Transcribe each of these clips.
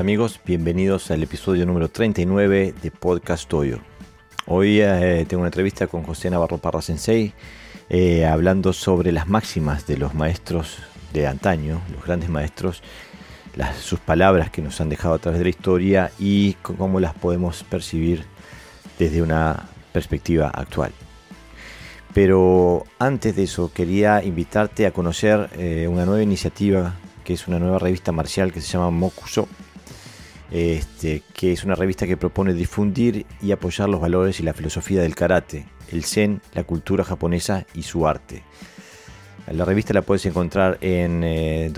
Amigos, bienvenidos al episodio número 39 de Podcast Toyo. Hoy eh, tengo una entrevista con José Navarro Parra Sensei eh, hablando sobre las máximas de los maestros de antaño, los grandes maestros, sus palabras que nos han dejado a través de la historia y cómo las podemos percibir desde una perspectiva actual. Pero antes de eso quería invitarte a conocer eh, una nueva iniciativa que es una nueva revista marcial que se llama Mokuso, este, que es una revista que propone difundir y apoyar los valores y la filosofía del karate, el zen, la cultura japonesa y su arte. La revista la puedes encontrar en eh,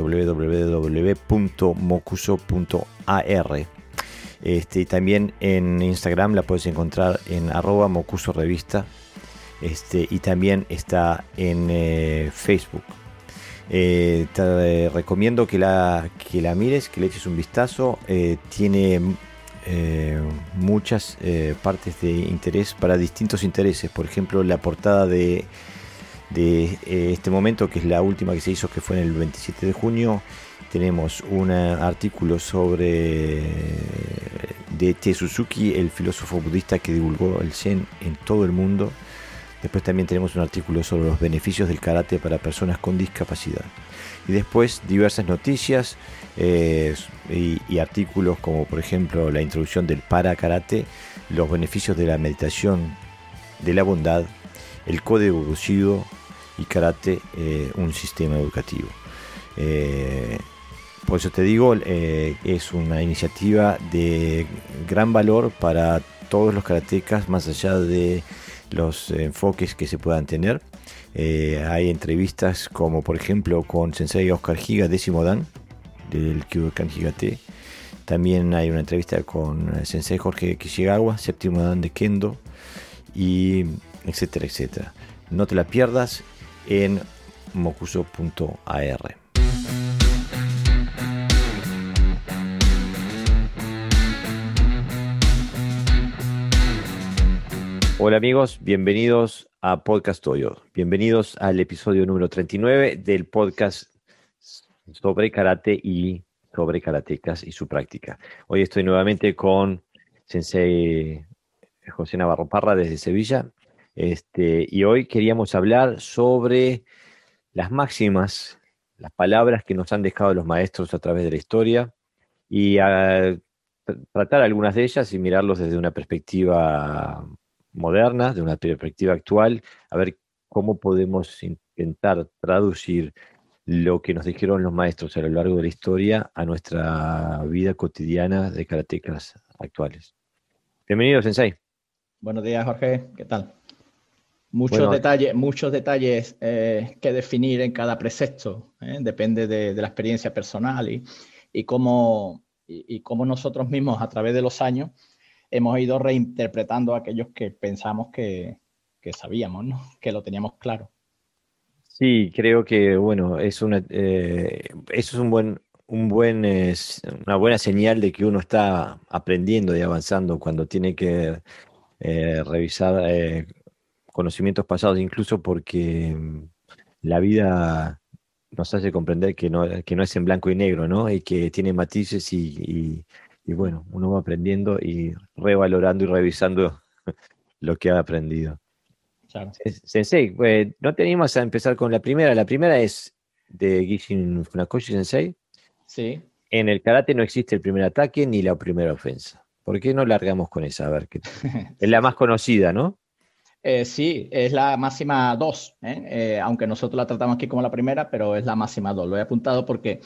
este, y también en Instagram la puedes encontrar en arroba mokuso revista. Este, y también está en eh, Facebook eh, te recomiendo que la, que la mires, que le eches un vistazo. Eh, tiene eh, muchas partes de interés para distintos intereses. Por ejemplo, la portada de, de este momento, que es la última que se hizo, que fue en el 27 de junio. Tenemos un artículo sobre de Te Suzuki, el filósofo budista que divulgó el Zen en todo el mundo. Después también tenemos un artículo sobre los beneficios del karate para personas con discapacidad. Y después diversas noticias eh, y, artículos como por ejemplo la introducción del para karate, los beneficios de la meditación, de la bondad, el código Bushido y karate, eh, un sistema educativo. Eh, por eso te digo, es una iniciativa de gran valor para todos los karatecas, más allá de los enfoques que se puedan tener. Eh, hay entrevistas como por ejemplo con Sensei Oscar Giga, décimo dan, del Kyudokan Higate. También hay una entrevista con eh, Sensei Jorge Kishigawa, séptimo dan de Kendo, y etcétera, etcétera. No te la pierdas en mokuso.ar. Hola amigos, bienvenidos a Podcast Toyo. Bienvenidos al episodio número 39 del podcast sobre karate y sobre karatecas y su práctica. Hoy estoy nuevamente con Sensei José Navarro Parra desde Sevilla. Este, y hoy queríamos hablar sobre las máximas, las palabras que nos han dejado los maestros a través de la historia y a tratar algunas de ellas y mirarlos desde una perspectiva moderna, de una perspectiva actual, a ver cómo podemos intentar traducir lo que nos dijeron los maestros a lo largo de la historia a nuestra vida cotidiana de karatecas actuales. Bienvenido, Sensei. Buenos días, Jorge. ¿Qué tal? Muchos detalles, muchos detalles eh, que definir en cada precepto. ¿eh? Depende de, la experiencia personal y, y cómo, y, cómo nosotros mismos a través de los años hemos ido reinterpretando aquellos que pensamos que, sabíamos, ¿no? que lo teníamos claro. Sí, creo que bueno, eh, eso es un buen, un buen, una buena señal de que uno está aprendiendo y avanzando cuando tiene que eh, revisar eh, conocimientos pasados, incluso porque mm, la vida nos hace comprender que no, que no es en blanco y negro, ¿no? Y que tiene matices y bueno, uno va aprendiendo y revalorando y revisando lo que ha aprendido. Sensei, eh, no tenemos a empezar con la primera. La primera es de Gishin Funakoshi Sensei. Sí. En el karate no existe el primer ataque ni la primera ofensa. ¿Por qué no largamos con esa? A ver, que es la más conocida, ¿no? Eh, sí, es la máxima 2, ¿eh? aunque nosotros la tratamos aquí como la primera, pero es la máxima 2. Lo he apuntado porque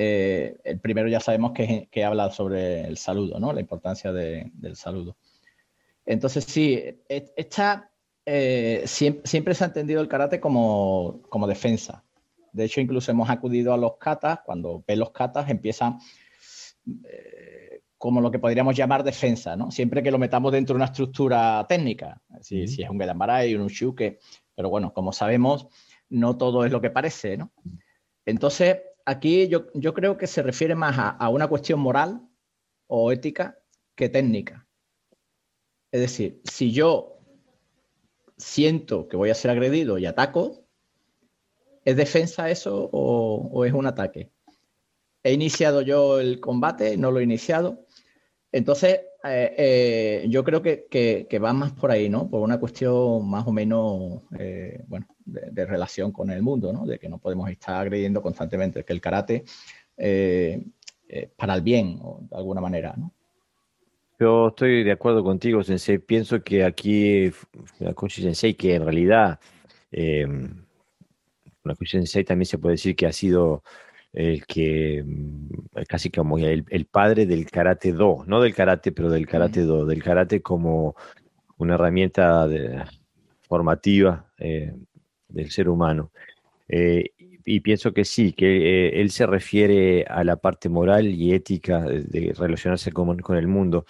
eh, el primero ya sabemos que, habla sobre el saludo, ¿no? La importancia del saludo. Entonces, sí, esta, eh, siempre, se ha entendido el karate como, defensa. De hecho, incluso hemos acudido a los katas. Cuando ven los katas, empiezan eh, como lo que podríamos llamar defensa, ¿no? Siempre que lo metamos dentro de una estructura técnica. Si, es un Gedambarai, un Shuke. Pero bueno, como sabemos, no todo es lo que parece, ¿no? Entonces, aquí yo, creo que se refiere más a, una cuestión moral o ética que técnica. Es decir, si yo siento que voy a ser agredido y ataco, ¿es defensa eso o, es un ataque? he iniciado yo el combate, no lo he iniciado. Entonces, eh, eh, yo creo que, va más por ahí, ¿no? Por una cuestión más o menos, eh, bueno, de, relación con el mundo, ¿no? De que no podemos estar agrediendo constantemente, que el karate para el bien, de alguna manera, ¿no? Yo estoy de acuerdo contigo, Sensei. Pienso que aquí, Funakoshi Sensei, que en realidad, eh, Sensei también se puede decir que ha sido el que mm, casi como el, padre del karate do, no del karate, pero del karate do, del karate como una herramienta formativa eh, del ser humano. Eh, y pienso que sí, que eh, él se refiere a la parte moral y ética de, relacionarse con, el mundo,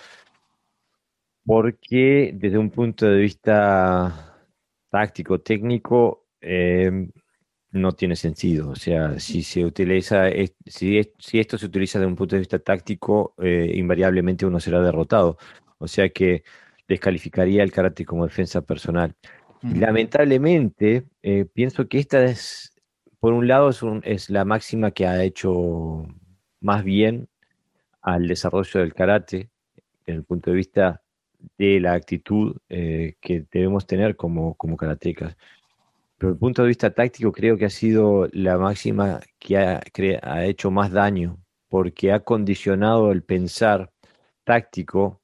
porque desde un punto de vista táctico, técnico, no tiene sentido. O sea, si se utiliza, si, esto se utiliza desde un punto de vista táctico, eh, invariablemente uno será derrotado. O sea que descalificaría el karate como defensa personal. Lamentablemente, eh, pienso que esta es, por un lado, es, es, la máxima que ha hecho más bien al desarrollo del karate, desde el punto de vista de la actitud eh, que debemos tener como, como karatecas. Pero desde el punto de vista táctico creo que ha sido la máxima que ha, ha hecho más daño, porque ha condicionado el pensar táctico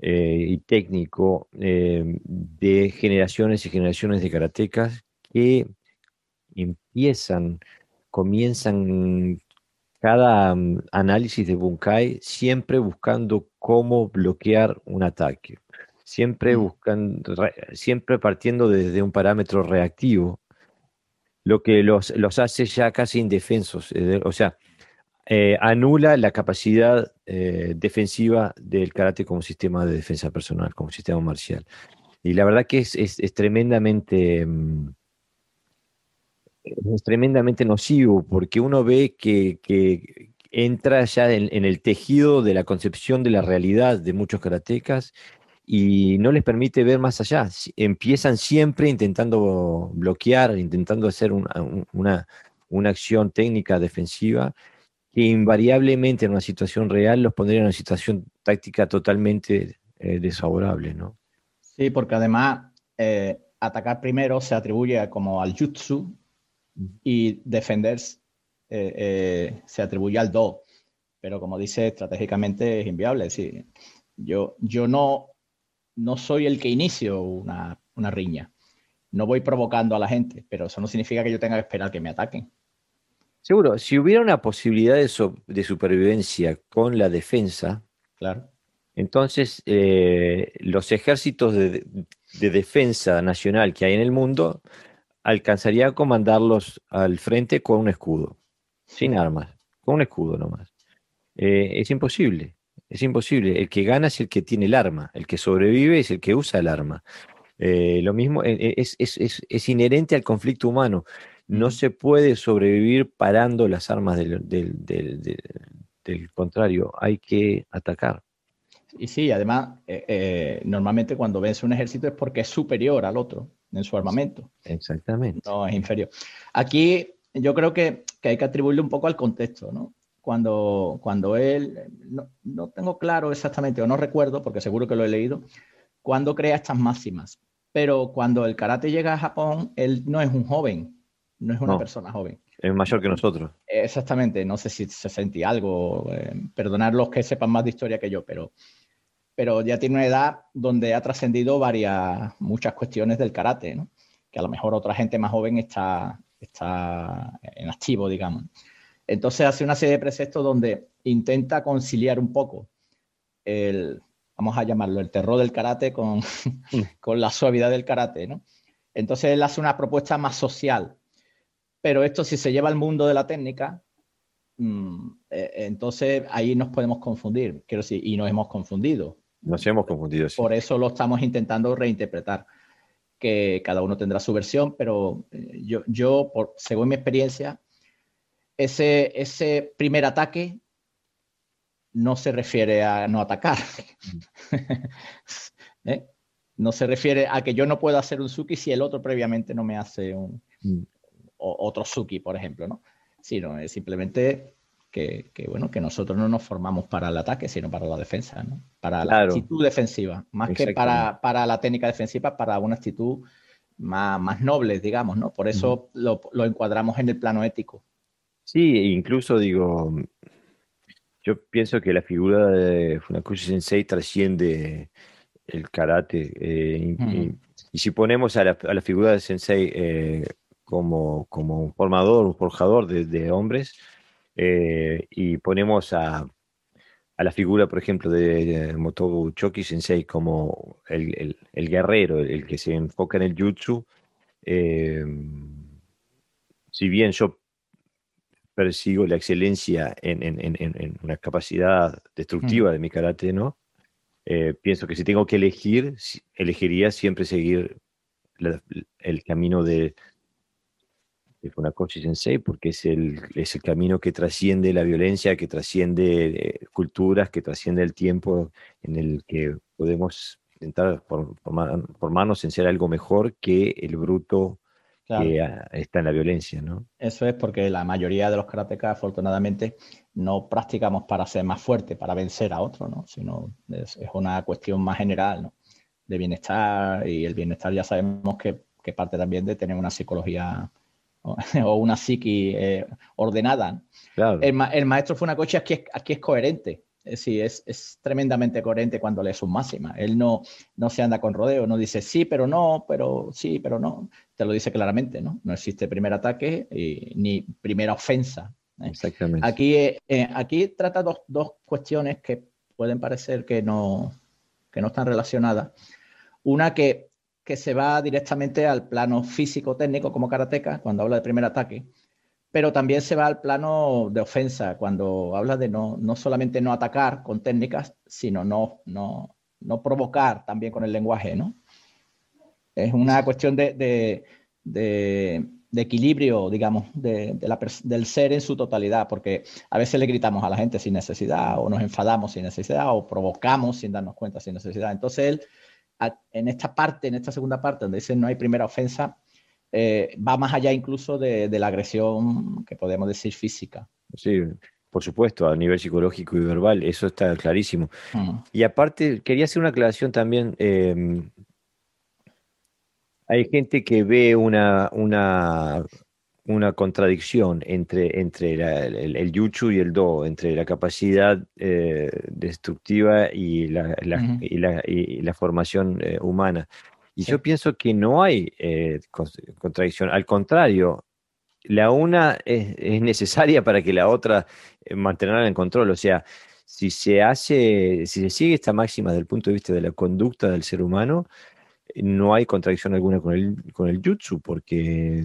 eh, y técnico eh, de generaciones y generaciones de karatecas que empiezan, comienzan cada mm, análisis de Bunkai siempre buscando cómo bloquear un ataque siempre mm. buscando, siempre partiendo desde un parámetro reactivo, lo que los, los hace ya casi indefensos, o sea, eh, anula la capacidad eh, defensiva del karate como sistema de defensa personal, como sistema marcial. Y la verdad que es, es, tremendamente... Mm, es tremendamente nocivo porque uno ve que, que entra ya en, en, el tejido de la concepción de la realidad de muchos karatecas y no les permite ver más allá. Empiezan siempre intentando bloquear, intentando hacer una, una, acción técnica defensiva que invariablemente en una situación real los pondría en una situación táctica totalmente eh, desfavorable, ¿no? Sí, porque además eh, atacar primero se atribuye como al jutsu y defender eh, se atribuye al do. Pero como dice, estratégicamente es inviable. Sí. Yo, yo no no soy el que inicio una, riña. No voy provocando a la gente, pero eso no significa que yo tenga que esperar que me ataquen. Seguro, si hubiera una posibilidad de, supervivencia con la defensa, claro. entonces eh, los ejércitos de, defensa nacional que hay en el mundo alcanzaría a comandarlos al frente con un escudo, sin armas, con un escudo nomás. Eh, es imposible. Es imposible. El que gana es el que tiene el arma. El que sobrevive es el que usa el arma. Eh, lo mismo es, inherente al conflicto humano. No se puede sobrevivir parando las armas del, contrario. Hay que atacar. Y sí, además, normalmente cuando vence un ejército es porque es superior al otro en su armamento. Exactamente. No es inferior. Aquí yo creo que, que hay que atribuirle un poco al contexto, ¿no? cuando, cuando él, no, tengo claro exactamente, o no recuerdo, porque seguro que lo he leído, cuando crea estas máximas. Pero cuando el karate llega a Japón, él no es un joven, no es una persona joven. Es mayor que nosotros. Exactamente, no sé si se sentía algo, eh, perdonar los que sepan más de historia que yo, pero, pero ya tiene una edad donde ha trascendido varias, muchas cuestiones del karate, ¿no? que a lo mejor otra gente más joven está, está en activo, digamos. Entonces hace una serie de preceptos donde intenta conciliar un poco el, vamos a llamarlo, el terror del karate con, con la suavidad del karate, ¿no? Entonces él hace una propuesta más social, pero esto si se lleva al mundo de la técnica, mm, eh, entonces ahí nos podemos confundir, quiero decir, y nos hemos confundido. Nos hemos confundido, sí. Por eso lo estamos intentando reinterpretar, que cada uno tendrá su versión, pero eh, yo, yo por, según mi experiencia, ese, ese primer ataque no se refiere a no atacar. ¿Eh? No se refiere a que yo no puedo hacer un suki si el otro previamente no me hace un, otro suki, por ejemplo, ¿no? Sino es simplemente que, bueno, que nosotros no nos formamos para el ataque, sino para la defensa, ¿no? Para la actitud defensiva, más que para, para, la técnica defensiva, para una actitud más, más noble, digamos, ¿no? Por eso lo, lo, encuadramos en el plano ético. Sí, incluso digo, yo pienso que la figura de Funakoshi Sensei trasciende el karate. Eh, y, si ponemos a la, a la figura de Sensei eh, como, como, un formador, un forjador de, de hombres, eh, y ponemos a, a, la figura, por ejemplo, de, Motobu Choki Sensei como el, el, el guerrero, el, que se enfoca en el jutsu, si bien yo persigo la excelencia en, en, en, en una capacidad destructiva de mi karate, ¿no? Eh, pienso que si tengo que elegir, elegiría siempre seguir el camino de, de Funakoshi Sensei, porque es el, es el camino que trasciende la violencia, que trasciende eh, culturas, que trasciende el tiempo en el que podemos intentar formarnos en ser algo mejor que el bruto que está en la violencia, ¿no? Eso es porque la mayoría de los karatecas, afortunadamente, no practicamos para ser más fuerte, para vencer a otro, ¿no? Sino es, una cuestión más general, ¿no? De bienestar y el bienestar ya sabemos que, que parte también de tener una psicología o, una psiqui eh, ordenada. Claro. El, el, maestro Funakoshi aquí es, aquí es coherente. Es es, es, tremendamente coherente cuando lee sus máximas. Él no, no se anda con rodeo, no dice sí, pero no, pero sí, pero no. Te lo dice claramente, ¿no? No existe primer ataque y, ni primera ofensa. ¿eh? Exactamente. Aquí, eh, aquí trata dos, dos, cuestiones que pueden parecer que no, que no están relacionadas. Una que, que se va directamente al plano físico-técnico como karateca cuando habla de primer ataque pero también se va al plano de ofensa cuando habla de no, no solamente no atacar con técnicas, sino no, no, no provocar también con el lenguaje, ¿no? Es una cuestión de, de, de, equilibrio, digamos, de, la, del ser en su totalidad, porque a veces le gritamos a la gente sin necesidad, o nos enfadamos sin necesidad, o provocamos sin darnos cuenta sin necesidad. Entonces él, en esta parte, en esta segunda parte, donde dice no hay primera ofensa, eh, va más allá incluso de, la agresión que podemos decir física. Sí, por supuesto, a nivel psicológico y verbal, eso está clarísimo. Mm. Y aparte, quería hacer una aclaración también. Em, hay gente que ve una, una, una contradicción entre, entre el, el, yuchu y el do, entre la capacidad eh, destructiva y la, y, la, y formación eh, humana. Y yo pienso que no hay eh, contradicción, al contrario, la una es, necesaria para que la otra mantenga en control. O sea, si se hace, si se sigue esta máxima desde el punto de vista de la conducta del ser humano, no hay contradicción alguna con el, con el jutsu, porque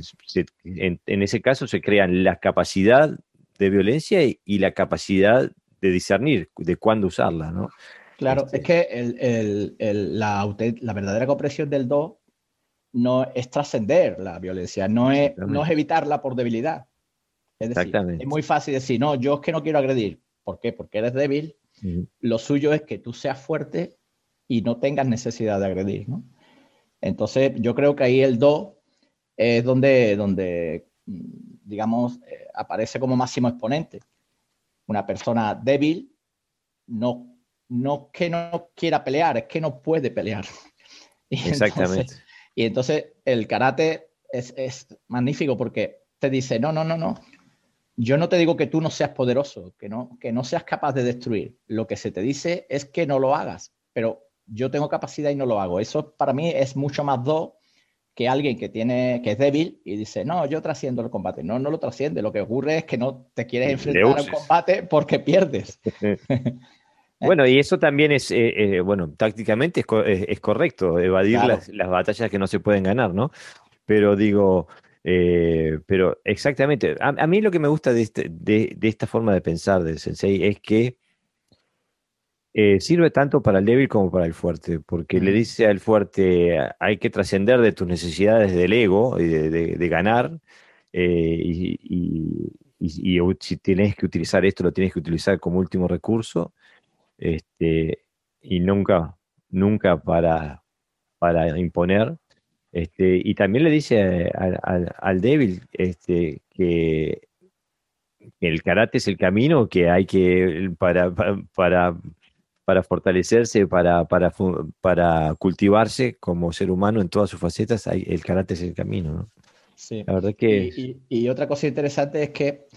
en, ese caso se crean la capacidad de violencia y, y la capacidad de discernir de cuándo usarla, ¿no? Claro, es que la, verdadera comprensión del do no es trascender la violencia, no es, no es evitarla por debilidad. Es decir, es muy fácil decir, no, yo es que no quiero agredir. ¿Por qué? Porque eres débil. Lo suyo es que tú seas fuerte y no tengas necesidad de agredir. ¿no? Entonces, yo creo que ahí el do es donde, donde digamos, eh, aparece como máximo exponente. Una persona débil no no que no quiera pelear, es que no puede pelear. Y Exactamente. Entonces, y entonces el karate es, magnífico porque te dice, no, no, no, no. Yo no te digo que tú no seas poderoso, que no, que no seas capaz de destruir. Lo que se te dice es que no lo hagas, pero yo tengo capacidad y no lo hago. Eso para mí es mucho más do que alguien que tiene que es débil y dice, no, yo trasciendo el combate. No, no lo trasciende. Lo que ocurre es que no te quieres enfrentar al combate porque pierdes. ¿Eh? Bueno, y eso también es, eh, eh, bueno, tácticamente es, correcto, evadir las, batallas que no se pueden ganar, ¿no? Pero digo, pero exactamente, a, mí lo que me gusta de, este, de, esta forma de pensar del sensei es que sirve tanto para el débil como para el fuerte, porque le dice al fuerte, hay que trascender de tus necesidades del ego y de, ganar, y, y si tienes que utilizar esto, lo tienes que utilizar como último recurso este, y nunca, nunca para, para imponer. Este, y también le dice al, al, débil este, que el karate es el camino que hay que para, para, para fortalecerse, para, para, para cultivarse como ser humano en todas sus facetas, hay, el karate es el camino, ¿no? Sí. La verdad que... Y, otra cosa interesante es que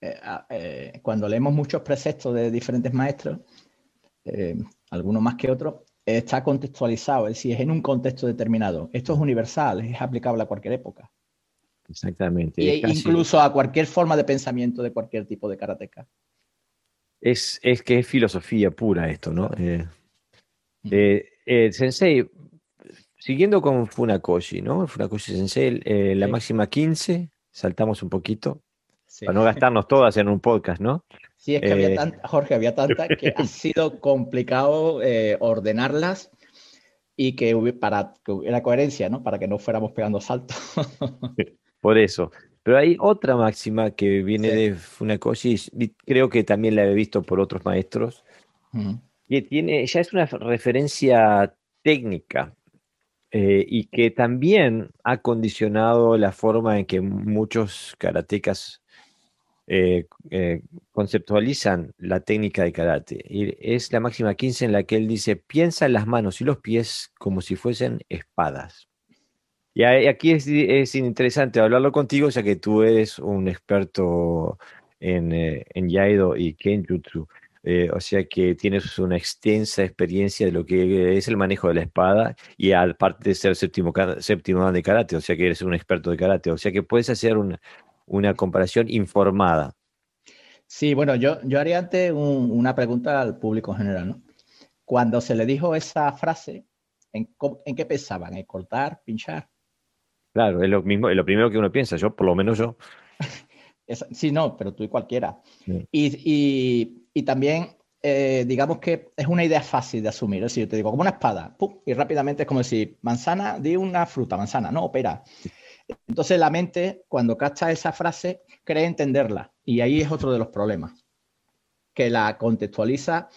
eh, eh, cuando leemos muchos preceptos de diferentes maestros, eh, algunos más que otros, está contextualizado, es decir, es en un contexto determinado. Esto es universal, es aplicable a cualquier época. Exactamente. Y incluso a cualquier forma de pensamiento de cualquier tipo de karateca. Es, es que es filosofía pura esto, ¿no? Eh, eh, eh, sensei, siguiendo con Funakoshi, ¿no? Funakoshi Sensei, la máxima 15, saltamos un poquito, para no gastarnos todas en un podcast, ¿no? Sí, es que había tanta, Jorge, había tantas que ha sido complicado ordenarlas y que para que hubiera coherencia, ¿no? Para que no fuéramos pegando saltos. Por eso. Pero hay otra máxima que viene de Funakoshi, y creo que también la he visto por otros maestros, que tiene, ya es una referencia técnica eh, y que también ha condicionado la forma en que muchos karatecas eh, eh, conceptualizan la técnica de karate. Y es la máxima 15 en la que él dice, piensa en las manos y los pies como si fuesen espadas. Y aquí es, interesante hablarlo contigo, ya que tú eres un experto en, eh, en Yaido y Kenjutsu. Eh, o sea que tienes una extensa experiencia de lo que es el manejo de la espada y aparte de ser séptimo, séptimo de karate, o sea que eres un experto de karate, o sea que puedes hacer una, una comparación informada. Sí, bueno, yo, yo haría antes una pregunta al público en general, ¿no? Cuando se le dijo esa frase, ¿en, ¿en qué pensaban? ¿En cortar, pinchar? Claro, es lo mismo, es lo primero que uno piensa, yo, por lo menos yo. sí, no, pero tú y cualquiera. Y, también, eh, digamos que es una idea fácil de asumir. Es decir, yo te digo, como una espada, y rápidamente es como decir, manzana, di una fruta, manzana, no, opera. Entonces la mente, cuando capta esa frase, cree entenderla. Y ahí es otro de los problemas. Que la contextualiza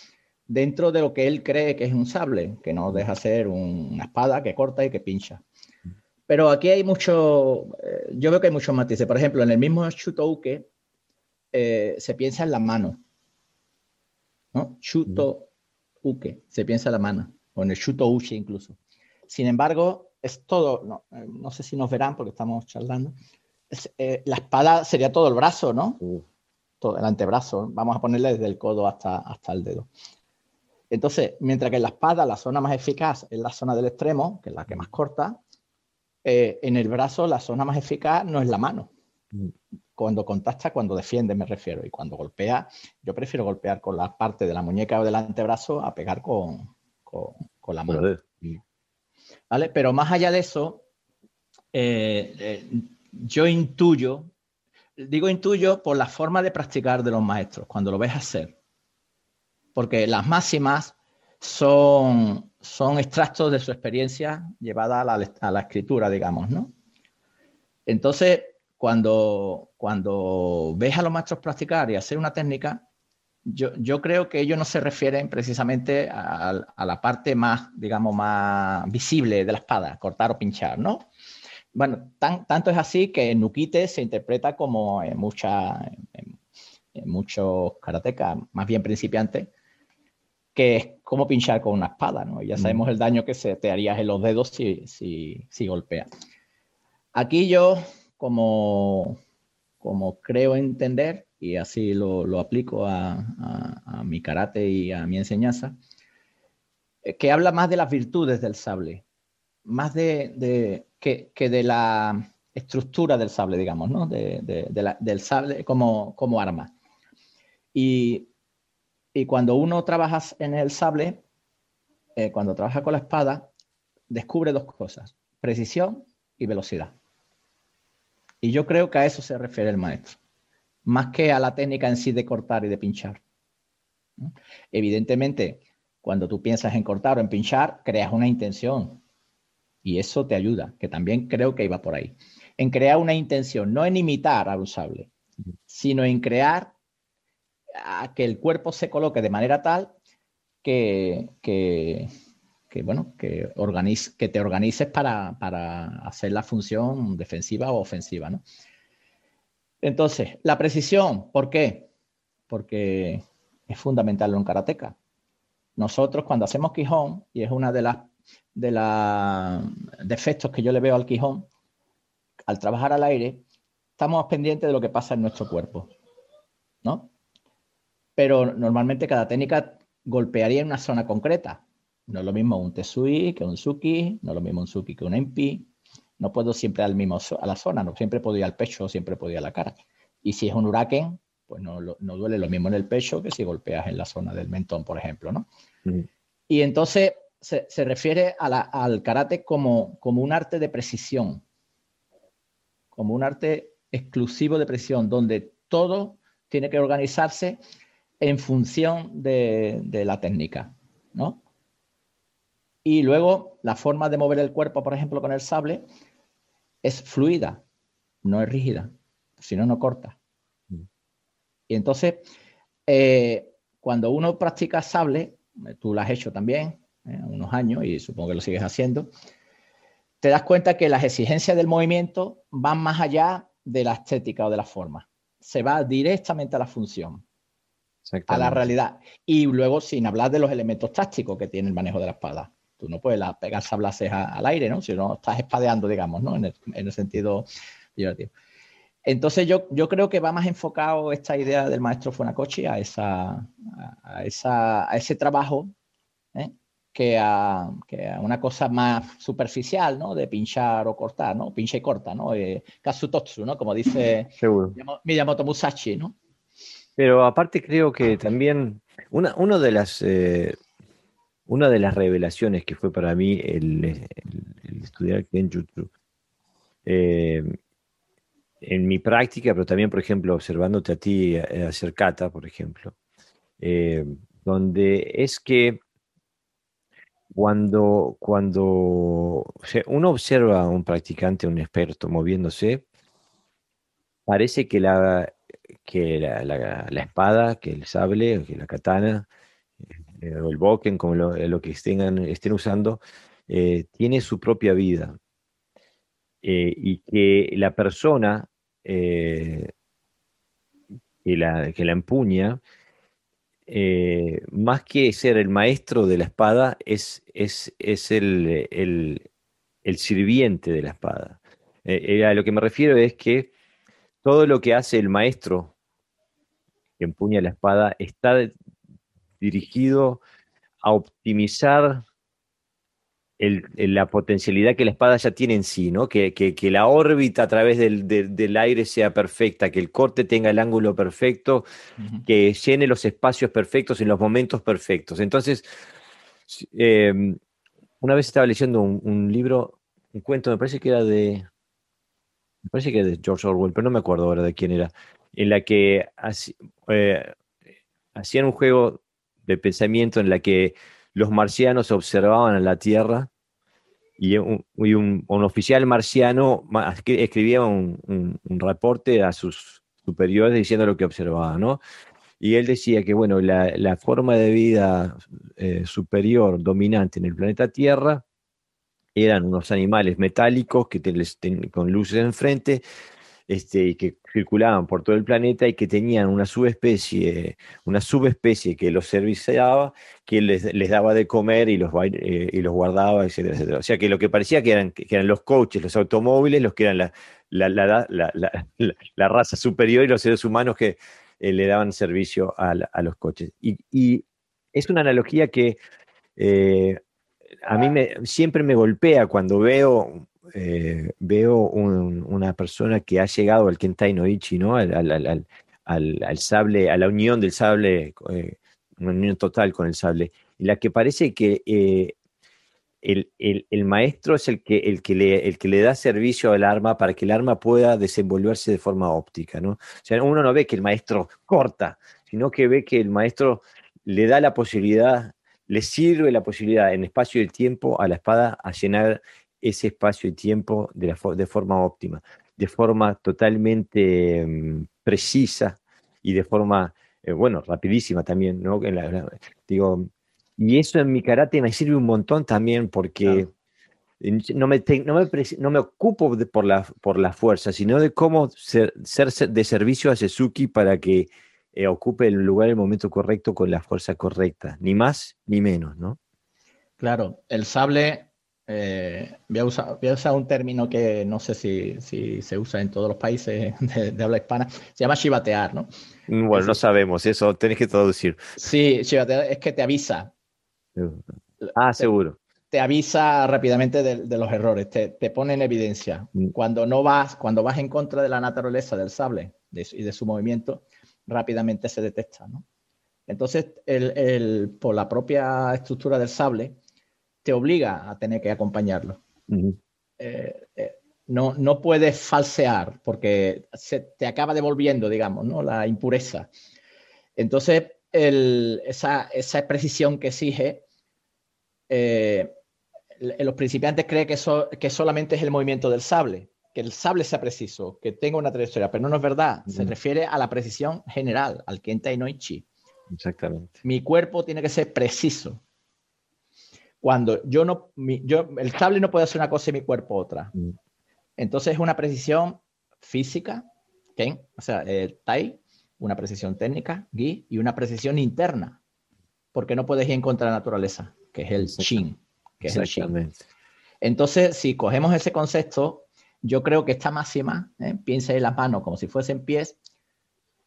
dentro de lo que él cree que es un sable, que no deja ser una espada que corta y que pincha. Pero aquí hay mucho, eh, yo veo que hay muchos matices. Por ejemplo, en el mismo Shutouke eh, se piensa en la mano. ¿no? Shutouke, se piensa en la mano. O en el Shutouchi incluso. Sin embargo, es todo, no, eh, no sé si nos verán porque estamos charlando. Eh, la espada sería todo el brazo, ¿no? Todo el antebrazo. Vamos a ponerle desde el codo hasta, hasta el dedo. Entonces, mientras que en la espada la zona más eficaz es la zona del extremo, que es la que más corta, eh, en el brazo la zona más eficaz no es la mano. Mm. Cuando contacta, cuando defiende me refiero. Y cuando golpea, yo prefiero golpear con la parte de la muñeca o del antebrazo a pegar con, la mano. ¿Vale? Pero más allá de eso, eh, eh, yo intuyo, digo intuyo por la forma de practicar de los maestros, cuando lo ves hacer. Porque las máximas son, son extractos de su experiencia llevada a la, escritura, digamos, ¿no? Entonces, cuando, cuando ves a los maestros practicar y hacer una técnica, yo, yo creo que ellos no se refieren precisamente a, la parte más, digamos, más visible de la espada, cortar o pinchar, ¿no? Bueno, tan, tanto es así que en Nukite se interpreta como en, mucha, en, en muchos karatecas, más bien principiantes, que es como pinchar con una espada, ¿no? Ya sabemos mm. el daño que se te harías en los dedos si, si, si golpea. Aquí yo, como, como creo entender, y así lo, lo aplico a, a, mi karate y a mi enseñanza, eh, que habla más de las virtudes del sable, más de, de que, que, de la estructura del sable, digamos, ¿no? De, de la, del sable como, como arma. Y y cuando uno trabaja en el sable, eh, cuando trabaja con la espada, descubre dos cosas, precisión y velocidad. Y yo creo que a eso se refiere el maestro, más que a la técnica en sí de cortar y de pinchar. Evidentemente, cuando tú piensas en cortar o en pinchar, creas una intención. Y eso te ayuda, que también creo que iba por ahí. En crear una intención, no en imitar a sable, sino en crear a que el cuerpo se coloque de manera tal que, bueno, que, que te organices para, hacer la función defensiva o ofensiva, Entonces, la precisión, ¿por qué? Porque es fundamental en karateca. Nosotros cuando hacemos Quijón, y es una de las de los defectos que yo le veo al Quijón, al trabajar al aire, estamos pendientes de lo que pasa en nuestro cuerpo, ¿no? Pero normalmente cada técnica golpearía en una zona concreta. No es lo mismo un Tesui que un Suki, no es lo mismo un Suki que un Empi. No puedo siempre al mismo, a la zona, no siempre puedo ir al pecho, siempre puedo ir a la cara. Y si es un huracán, pues no, duele lo mismo en el pecho que si golpeas en la zona del mentón, por ejemplo, ¿no? Mm. Y entonces se, refiere al karate como, como un arte de precisión, como un arte exclusivo de precisión, donde todo tiene que organizarse en función de, de la técnica, ¿no? Y luego la forma de mover el cuerpo, por ejemplo, con el sable, es fluida, no es rígida, si no, no corta. Y entonces, eh, cuando uno practica sable, eh, tú lo has hecho también, eh, unos años, y supongo que lo sigues haciendo, te das cuenta que las exigencias del movimiento van más allá de la estética o de la forma. Se va directamente a la función, a la realidad. Y luego, sin hablar de los elementos tácticos que tiene el manejo de la espada. Tú no puedes pegar sablaces al aire, ¿no? Si no estás espadeando, digamos, ¿no? En el, en el sentido divertido. Entonces yo, yo creo que va más enfocado esta idea del maestro Funakoshi a, esa, a, esa, a ese trabajo ¿eh? que, a, que, a, una cosa más superficial, ¿no? De pinchar o cortar, ¿no? Pincha y corta, ¿no? Eh, kasutotsu, ¿no? Como dice Miyamoto Musashi, ¿no? Pero aparte creo que también una, una de las... Eh, una de las revelaciones que fue para mí el, el, estudiar Kenjutsu eh, en mi práctica, pero también, por ejemplo, observándote a ti eh, hacer kata, por ejemplo, eh, donde es que cuando, cuando uno observa a un practicante, un experto moviéndose, parece que la, que la, espada, que el sable, que la katana, eh, o el boken, como lo, que estén, usando, tiene su propia vida. y que la persona eh, que, la, que la empuña, eh, más que ser el maestro de la espada, es, es, es el, el, sirviente de la espada. Eh, a lo que me refiero es que todo lo que hace el maestro empuña la espada está dirigido a optimizar la potencialidad que la espada ya tiene en sí, ¿no? Que, la órbita a través del, aire sea perfecta, que el corte tenga el ángulo perfecto, que llene los espacios perfectos en los momentos perfectos. Entonces, em, una vez estaba leyendo un, libro, un cuento, me parece que era de, me parece que de George Orwell, pero no me acuerdo ahora de quién era, en la que eh, hacían un juego de pensamiento en la que los marcianos observaban a la Tierra y un, oficial marciano escribía un, reporte a sus superiores diciendo lo que observaba, ¿no? Y él decía que, bueno, la, forma de vida eh, superior dominante en el planeta Tierra eran unos animales metálicos que con luces enfrente este, y que circulaban por todo el planeta y que tenían una subespecie, una subespecie que los serviciaba, que les, les daba de comer y los, eh, y los guardaba, etcétera, etcétera. O sea que lo que parecía que eran, que eran los coches, los automóviles, los que eran la, la, la, la raza superior y los seres humanos que eh, le daban servicio a, los coches. Y, y, es una analogía que eh, a mí siempre me golpea cuando veo eh, veo una persona que ha llegado al Kentai Noichi, ¿no? Al, sable, a la unión del sable, eh, una unión total con el sable, en la que parece que eh, el, maestro es el que, el, que le, el que le da servicio al arma para que el arma pueda desenvolverse de forma óptica, ¿no? O sea, uno no ve que el maestro corta, sino que ve que el maestro le da la posibilidad le sirve la posibilidad en espacio y tiempo a la espada a llenar ese espacio y tiempo de, de forma óptima, de forma totalmente mm, precisa y de forma, eh, bueno, rapidísima también, ¿no? digo, y eso en mi karate me sirve un montón también porque no me, no me, no me ocupo por, la, por la fuerza, sino de cómo ser, ser de servicio a Suzuki para que eh, ocupe el lugar en el momento correcto con la fuerza correcta, ni más ni menos, ¿no? Claro, el sable, eh, voy, a usar, un término que no sé si, se usa en todos los países de, habla hispana, se llama chivatear, ¿no? Mm, bueno, no sabemos, eso tenés que traducir. Sí, chivatear es que te avisa. Ah, seguro te avisa rápidamente de, los errores, te, pone en evidencia. Mm. Cuando no vas, cuando vas en contra de la naturaleza del sable y de su movimiento, rápidamente se detecta. Entonces, por la propia estructura del sable, te obliga a tener que acompañarlo. Eh, eh, no, no puedes falsear porque se te acaba devolviendo, digamos, ¿no? la impureza. Entonces, esa, esa, precisión que exige eh, los principiantes creen que, que solamente es el movimiento del sable, que el sable sea preciso, que tenga una trayectoria, pero no, es verdad. Se refiere a la precisión general, al Kentai no Ichi. Exactamente. Mi cuerpo tiene que ser preciso. Cuando yo no, yo, el sable no puede hacer una cosa y mi cuerpo otra. Entonces es una precisión física, Ken, o sea, el Tai, una precisión técnica, Gi, y una precisión interna, porque no puedes ir en contra de la naturaleza, que es el Shin que es el Entonces, si cogemos ese concepto, yo creo que esta máxima, ¿eh? piensa en las manos como si fuesen pies.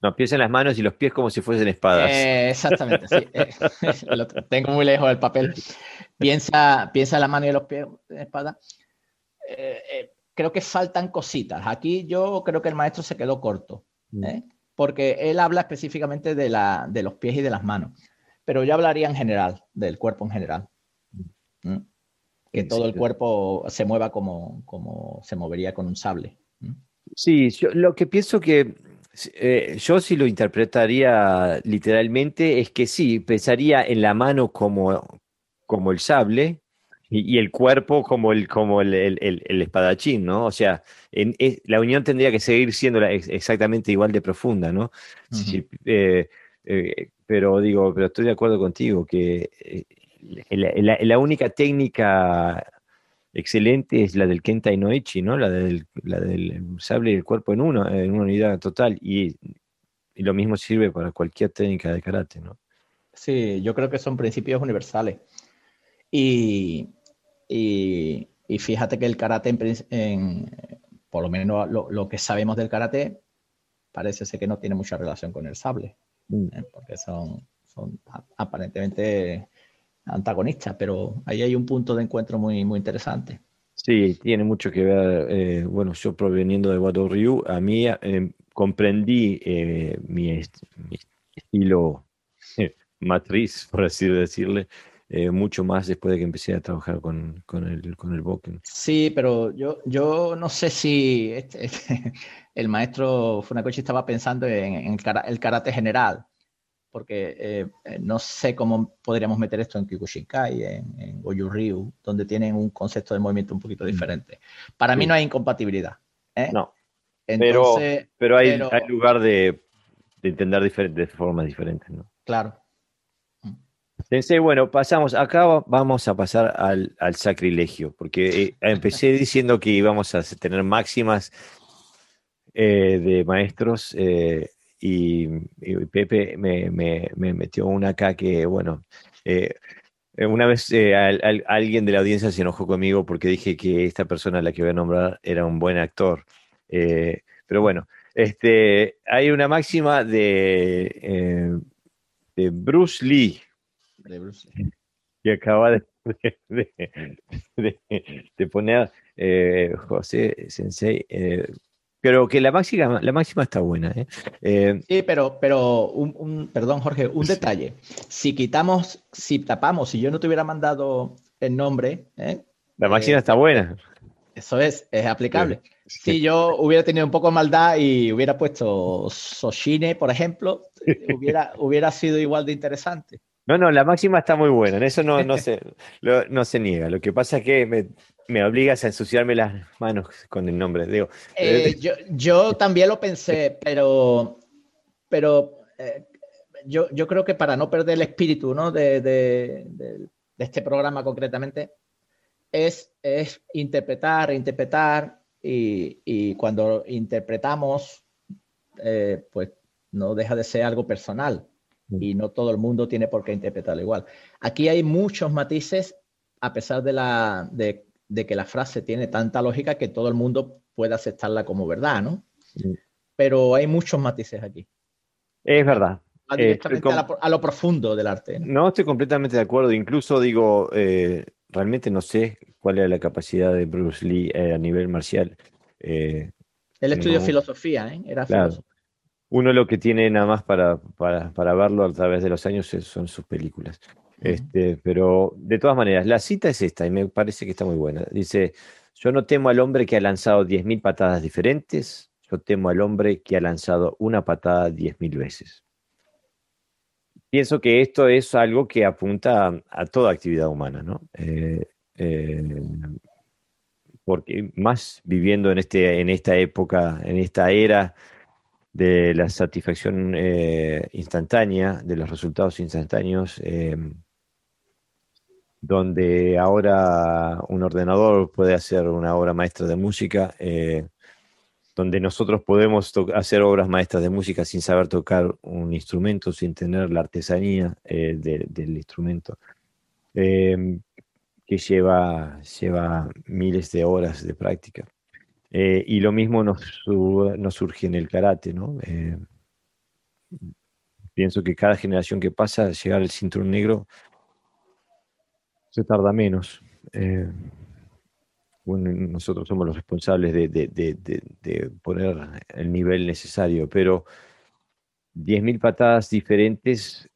No, piensa en las manos y los pies como si fuesen espadas. Eh, exactamente, sí. Eh, tengo muy lejos del papel. Piensa, piensa en las manos y los pies en espadas. creo que faltan cositas. Aquí yo creo que el maestro se quedó corto, mm. porque él habla específicamente de, la, de los pies y de las manos, pero yo hablaría en general, del cuerpo en general. Que todo el cuerpo se mueva como, como se movería con un sable. Sí, yo lo que pienso que eh, yo si lo interpretaría literalmente es que sí, pensaría en la mano como, como el sable y, el cuerpo como el, como el, el, espadachín, ¿no? O sea, en, la unión tendría que seguir siendo exactamente igual de profunda, ¿no? Eh, eh, pero digo, pero estoy de acuerdo contigo que la, única técnica excelente es la del Kentai Noichi, ¿no? La del, la del sable y el cuerpo en uno, en una unidad total. Y, lo mismo sirve para cualquier técnica de karate, ¿no? Sí, yo creo que son principios universales. Y, y, fíjate que el karate, en, por lo menos lo, que sabemos del karate, parece ser que no tiene mucha relación con el sable, mm. ¿eh? porque son, son aparentemente antagonista, pero ahí hay un punto de encuentro muy, muy interesante. Sí, tiene mucho que ver, eh, bueno, yo proveniendo de Wado Ryu, a mí eh, comprendí eh, mi, estilo matriz, por así decirle, mucho más después de que empecé a trabajar con, con el, con el Boken. Sí, pero yo, yo no sé si este, el maestro Funakoshi estaba pensando en, en el karate general, porque eh, eh, no sé cómo podríamos meter esto en Kyokushinkai, en, en Goju Ryu, donde tienen un concepto de movimiento un poquito mm. diferente. Para mí no hay incompatibilidad. ¿eh? No. Entonces, pero, hay, lugar de, entender de formas diferentes, ¿no? Claro. Sensei, bueno, pasamos. Acá vamos a pasar al, sacrilegio, porque empecé diciendo que íbamos a tener máximas de maestros y, Pepe me, metió una acá que, bueno, eh, una vez eh, alguien de la audiencia se enojó conmigo porque dije que esta persona a la que voy a nombrar era un buen actor. Eh, pero bueno, este, hay una máxima de, de Bruce Lee. Que acaba de, de, poner José Sensei pero que la máxima, la máxima está buena. ¿eh? Eh, sí, pero, pero un, perdón, Jorge, un detalle. Si quitamos, si tapamos, si yo no te hubiera mandado el nombre. ¿eh? La máxima está buena. Eso es, es aplicable. Si yo hubiera tenido un poco de maldad y hubiera puesto Soshine, por ejemplo, hubiera, hubiera sido igual de interesante. No, no, la máxima está muy buena, en eso no, no, se, no se niega. Lo que pasa es que me, me obligas a ensuciarme las manos con el nombre. Digo, eh, yo, yo, también lo pensé, pero, pero eh, yo, yo, creo que para no perder el espíritu ¿no? de, de, de, este programa concretamente, es, es interpretar, reinterpretar, y, cuando interpretamos, eh, pues no deja de ser algo personal. Y no todo el mundo tiene por qué interpretarlo igual. Aquí hay muchos matices, a pesar de, la, de, que la frase tiene tanta lógica que todo el mundo puede aceptarla como verdad, ¿no? Mm. Pero hay muchos matices aquí. Es verdad. Eh, directamente a, lo profundo del arte. ¿no? estoy completamente de acuerdo. Incluso digo, eh, realmente no sé cuál era la capacidad de Bruce Lee a nivel marcial. Él estudió filosofía, ¿eh? Era uno lo que tiene nada más para, para, verlo a través de los años son sus películas. Este, pero de todas maneras, la cita es esta y me parece que está muy buena. Dice, yo no temo al hombre que ha lanzado 10.000 patadas diferentes, yo temo al hombre que ha lanzado una patada 10.000 veces. Pienso que esto es algo que apunta a, toda actividad humana, ¿no? Eh, eh, porque más viviendo en, este, en esta época, en esta era de la satisfacción eh, instantánea, de los resultados instantáneos, eh, donde ahora un ordenador puede hacer una obra maestra de música, eh, donde nosotros podemos hacer obras maestras de música sin saber tocar un instrumento, sin tener la artesanía del instrumento, que lleva, lleva miles de horas de práctica. Eh, y lo mismo nos, surge en el karate, ¿no? Eh, pienso que cada generación que pasa, llegar al cinturón negro se tarda menos. Eh, nosotros somos los responsables de, poner el nivel necesario, pero 10.000 patadas diferentes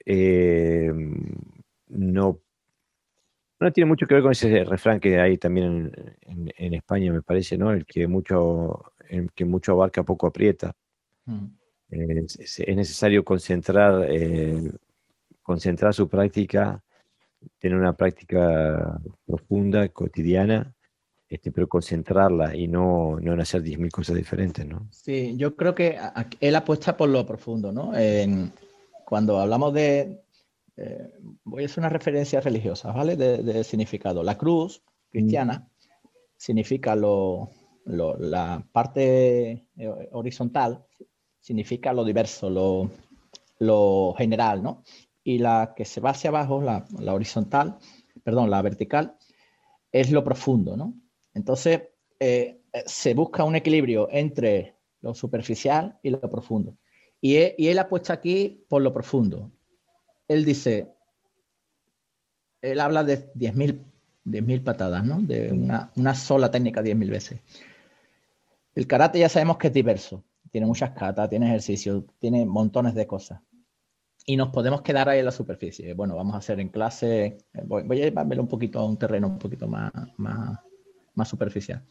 no no tiene mucho que ver con ese refrán que hay también en, España, me parece, ¿no? El que mucho, que mucho abarca, poco aprieta. Mm. es, necesario concentrar, eh, concentrar su práctica, tener una práctica profunda, cotidiana, este, pero concentrarla y no, no en hacer 10.000 cosas diferentes, ¿no? Sí, yo creo que él apuesta por lo profundo, ¿no? cuando hablamos de, eh, voy a hacer una referencia religiosa, ¿vale? De, significado. La cruz cristiana significa lo, la parte eh, horizontal, significa lo diverso, lo, lo, general, ¿no? Y la que se va hacia abajo, la, la, horizontal, perdón, la vertical, es lo profundo, ¿no? Entonces, eh, se busca un equilibrio entre lo superficial y lo profundo. Y, y él apuesta aquí por lo profundo él dice, él habla de 10.000 patadas, ¿no? De una, sola técnica 10.000 veces. El karate ya sabemos que es diverso, tiene muchas catas, tiene ejercicios, tiene montones de cosas. Y nos podemos quedar ahí en la superficie. Bueno, vamos a hacer en clase, voy, a llevarme un poquito a un terreno un poquito más, más, más superficial.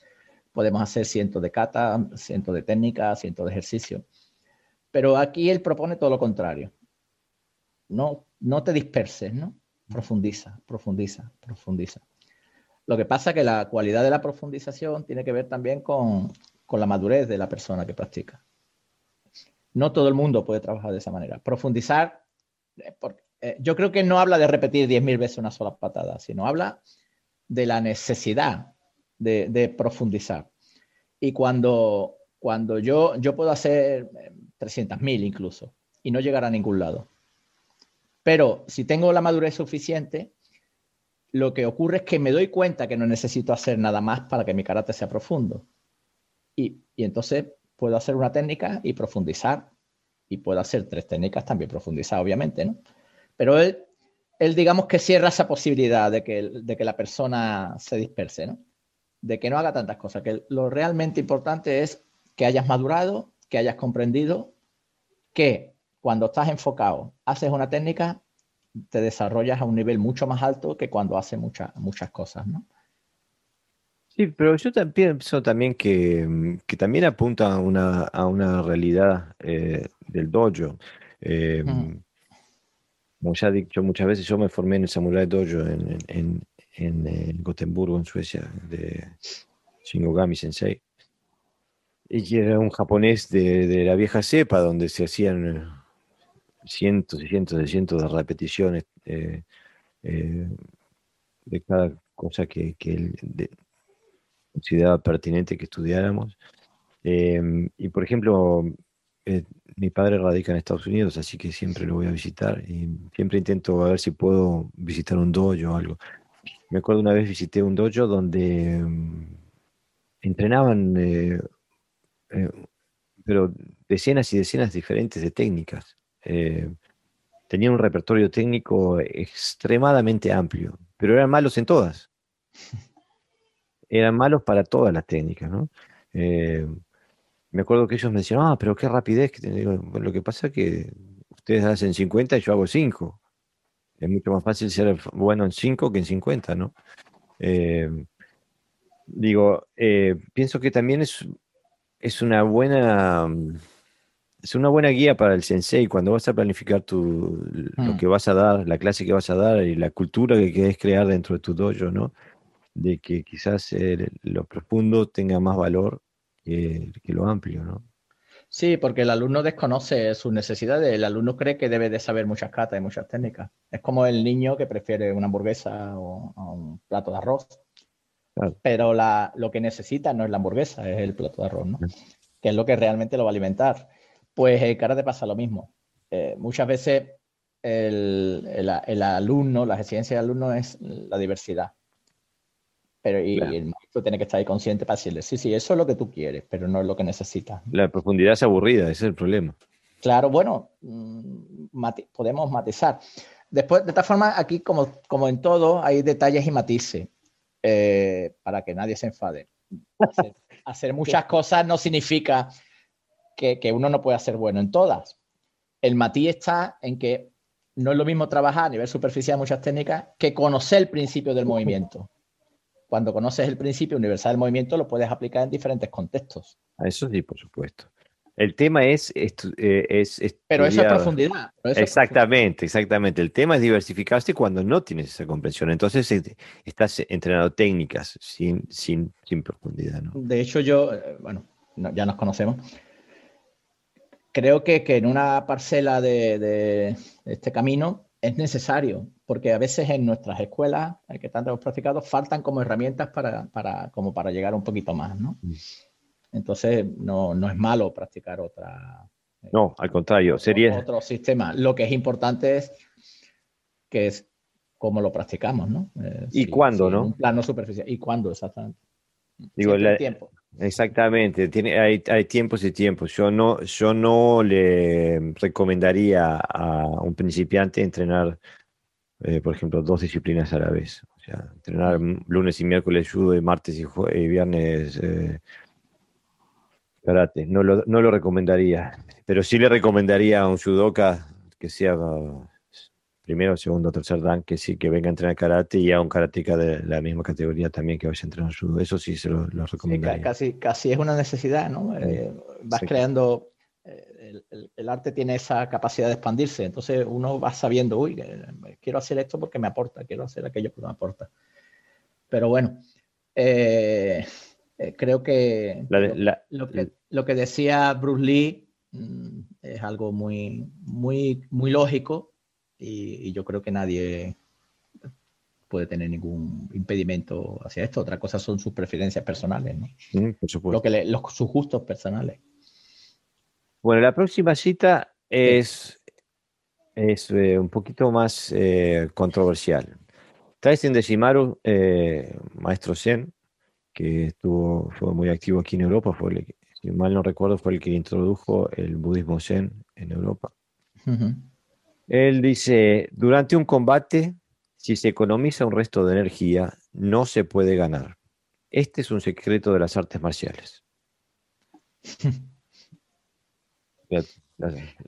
Podemos hacer cientos de catas, cientos de técnicas, cientos de ejercicios. Pero aquí él propone todo lo contrario no, no te disperses, ¿no? Profundiza, profundiza, profundiza. Lo que pasa es que la cualidad de la profundización tiene que ver también con, la madurez de la persona que practica. No todo el mundo puede trabajar de esa manera. Profundizar, eh, eh, yo creo que no habla de repetir 10.000 veces una sola patada, sino habla de la necesidad de, profundizar. Y cuando, cuando yo, yo puedo hacer 300.000 eh, incluso y no llegar a ningún lado. Pero si tengo la madurez suficiente, lo que ocurre es que me doy cuenta que no necesito hacer nada más para que mi karate sea profundo. Y, entonces puedo hacer una técnica y profundizar. Y puedo hacer tres técnicas también profundizar, obviamente, ¿no? Pero él, él digamos que cierra esa posibilidad de que, de que la persona se disperse, ¿no? De que no haga tantas cosas. Que lo realmente importante es que hayas madurado, que hayas comprendido que cuando estás enfocado, haces una técnica, te desarrollas a un nivel mucho más alto que cuando haces muchas muchas cosas, ¿no? Sí, pero yo también pienso también que, también apunta a una, a una realidad eh, del dojo. Eh, como ya he dicho muchas veces, yo me formé en el Samurai Dojo en, en, en, Gotemburgo, en Suecia, de Shingogami Sensei. Y era un japonés de, de la vieja cepa, donde se hacían cientos y cientos y cientos de repeticiones eh, eh, de cada cosa que, él consideraba pertinente que estudiáramos. Em, y por ejemplo, eh, mi padre radica en Estados Unidos, así que siempre lo voy a visitar y siempre intento a ver si puedo visitar un dojo o algo. Me acuerdo una vez visité un dojo donde em, entrenaban, eh, eh, pero decenas y decenas diferentes de técnicas. Tenían un repertorio técnico extremadamente amplio, pero eran malos en todas. Eran malos para todas las técnicas, ¿no? me acuerdo que ellos mencionaban, ah, pero qué rapidez. Que lo que pasa es que ustedes hacen 50 y yo hago 5. Es mucho más fácil ser bueno en 5 que en 50, ¿no? Eh, digo, eh, pienso que también es, es una buena es una buena guía para el sensei cuando vas a planificar tu, lo mm. que vas a dar, la clase que vas a dar y la cultura que quieres crear dentro de tu dojo, ¿no? De que quizás eh, lo profundo tenga más valor que, lo amplio, ¿no? Sí, porque el alumno desconoce sus necesidades. El alumno cree que debe de saber muchas catas y muchas técnicas. Es como el niño que prefiere una hamburguesa o, un plato de arroz. Pero lo que necesita no es la hamburguesa, es el plato de arroz, ¿no? Que es lo que realmente lo va a alimentar. Pues el cara te pasa lo mismo. Eh, muchas veces el, el, alumno, la exigencia del alumno es la diversidad. Pero y, el maestro tiene que estar ahí consciente para decirle, sí, sí, eso es lo que tú quieres, pero no es lo que necesitas. La profundidad es aburrida, ese es el problema. Claro, bueno, mm, podemos matizar. Después, de esta forma, aquí, como, como en todo, hay detalles y matices eh, para que nadie se enfade. Hacer, muchas cosas no significa que, que, uno no pueda ser bueno en todas. El matiz está en que no es lo mismo trabajar a nivel superficial muchas técnicas que conocer el principio del movimiento cuando conoces el principio universal del movimiento, lo puedes aplicar en diferentes contextos. Eso sí, por supuesto. El tema es, eh, es, Pero eso es profundidad. exactamente, exactamente. El tema es diversificarse cuando no tienes esa comprensión. Entonces eh, estás entrenando técnicas sin, sin, sin profundidad. ¿no? De hecho, yo, eh, bueno, ya nos conocemos. Creo que, que en una parcela de, de, este camino es necesario porque a veces en nuestras escuelas, que tanto hemos practicado, faltan como herramientas para, para, como para llegar un poquito más, ¿no? Mm. Entonces, no, no es malo practicar otra. Eh, no, al contrario, sería. Otro sistema. Lo que es importante es que es cómo lo practicamos, ¿no? Eh, ¿Y cuándo, no? Un plano superficial. ¿Y cuándo, exactamente? Digo, el tiempo. Exactamente, tiene, hay, hay, tiempos y tiempos. Yo no, yo no le recomendaría a un principiante entrenar eh, por ejemplo, dos disciplinas a la vez. O sea, entrenar lunes y miércoles judo y martes y, viernes eh, karate. No lo, no lo recomendaría, pero sí le recomendaría a un judoka que sea primero, segundo, tercer dan, que sí, que venga a entrenar karate y a un karateka de la misma categoría también que vaya a entrenar judo. Eso sí se lo, recomendaría. casi, casi es una necesidad, ¿no? Eh, vas creando el, arte tiene esa capacidad de expandirse. Entonces uno va sabiendo, uy, quiero hacer esto porque me aporta, quiero hacer aquello porque me aporta. Pero bueno, eh, eh, creo que, lo, que, decía Bruce Lee mm, es algo muy, muy, muy lógico y, yo creo que nadie puede tener ningún impedimento hacia esto. Otra cosa son sus preferencias personales, ¿no? Lo que los, sus gustos personales. Bueno, la próxima cita es, es eh, un poquito más eh, controversial. Tyson Deshimaru, eh, maestro Zen, que estuvo, fue muy activo aquí en Europa, fue el, si mal no recuerdo, fue el que introdujo el budismo Zen en Europa. Él dice, durante un combate, si se economiza un resto de energía, no se puede ganar. Este es un secreto de las artes marciales.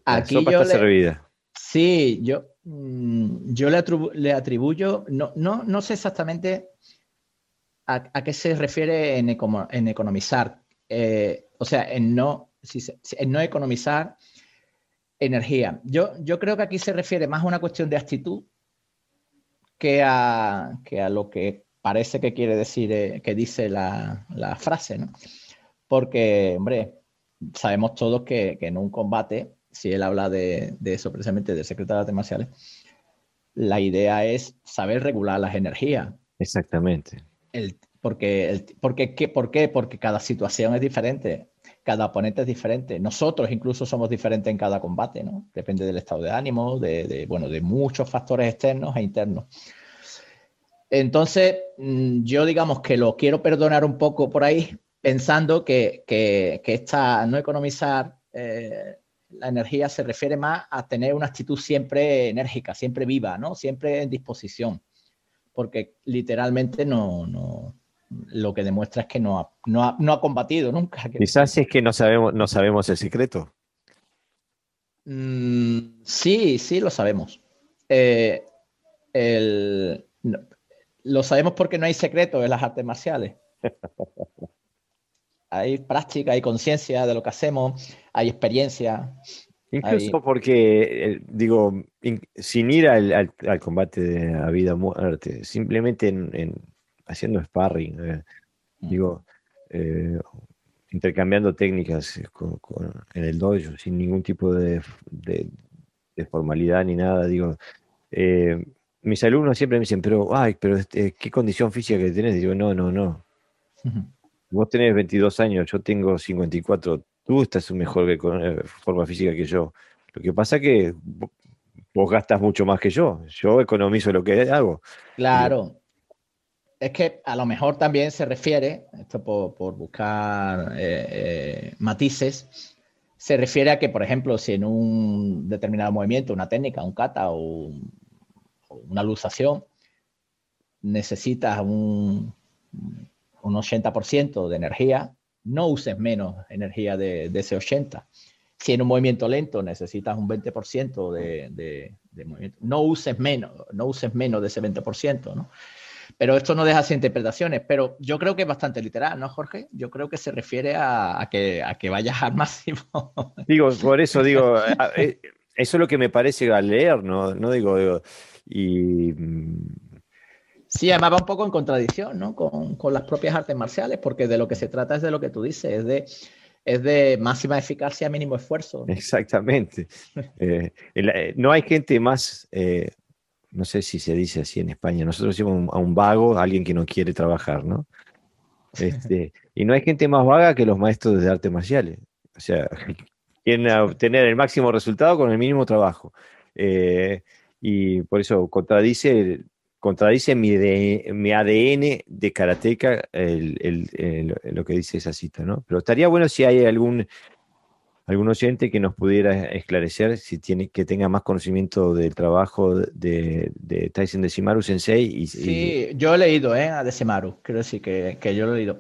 Aquí yo le, Sí, yo, mm, yo le, atribuyo, no, no, no sé exactamente a, qué se refiere en, en economizar. Eh, o sea, en no, en no economizar energía. Yo, yo creo que aquí se refiere más a una cuestión de actitud que a, que a lo que parece que quiere decir, eh, que dice la, la frase, ¿no? Porque, hombre, sabemos todos que, en un combate, si él habla de, eso precisamente, del secreto de las artes marciales, la idea es saber regular las energías. Exactamente. El, porque, porque, ¿qué, ¿Por qué? Porque cada situación es diferente, cada oponente es diferente. Nosotros incluso somos diferentes en cada combate, ¿no? Depende del estado de ánimo, de, bueno, de muchos factores externos e internos. Entonces, mm, yo digamos que lo quiero perdonar un poco por ahí, pensando que, que, esta no economizar eh, la energía se refiere más a tener una actitud siempre enérgica, siempre viva, ¿no? Siempre en disposición. Porque literalmente no, no, lo que demuestra es que no ha, no ha, combatido nunca. Quizás es que no sabemos, no sabemos el secreto. Mm, sí, sí, lo sabemos. Eh, lo sabemos porque no hay secreto en las artes marciales. hay práctica, hay conciencia de lo que hacemos, hay experiencia. Incluso porque, eh, digo, sin ir al, combate de la vida o muerte, simplemente en haciendo sparring, eh, mm. digo, eh, intercambiando técnicas eh, en el dojo sin ningún tipo de, formalidad ni nada, digo, mis alumnos siempre me dicen, pero, ay, pero este, qué condición física que tenés, digo, no, no, no. Vos tenés 22 años, yo tengo 54, tú estás mejor que, forma física que yo. Lo que pasa es que vos gastas mucho más que yo. Yo economizo lo que hago. Claro es que a lo mejor también se refiere, esto por, buscar eh, eh, matices, se refiere a que, por ejemplo, si en un determinado movimiento, una técnica, un kata o, una lusación, necesitas un, un 80% de energía, no uses menos energía de, ese 80%. Si en un movimiento lento necesitas un 20% de, de, de, movimiento, no uses menos, no uses menos de ese 20%, ¿no? Pero esto no deja sin interpretaciones, pero yo creo que es bastante literal, ¿no, Jorge? Yo creo que se refiere a, que, a que vayas al máximo. Digo, por eso digo, eh, eso es lo que me parece al leer, ¿no? No digo, y... Mm, sí, además va un poco en contradicción, ¿no? Con, con, las propias artes marciales, porque de lo que se trata es de lo que tú dices, es de, es de máxima eficacia, mínimo esfuerzo. Exactamente. Eh, eh, no hay gente más no sé si se dice así en España, nosotros decimos a un vago, a alguien que no quiere trabajar, ¿no? Este, y no hay gente más vaga que los maestros de artes marciales. O sea, quieren obtener el máximo resultado con el mínimo trabajo. Eh, y por eso contradice, contradice mi, mi ADN de karateca lo que dice esa cita, ¿no? Pero estaría bueno si hay algún algún oyente que nos pudiera esclarecer si tiene que tenga más conocimiento del trabajo de, de Tyson Decimaru Sensei. Y, sí, yo he leído ¿eh? a Decimaru, quiero decir que, que, yo lo he leído.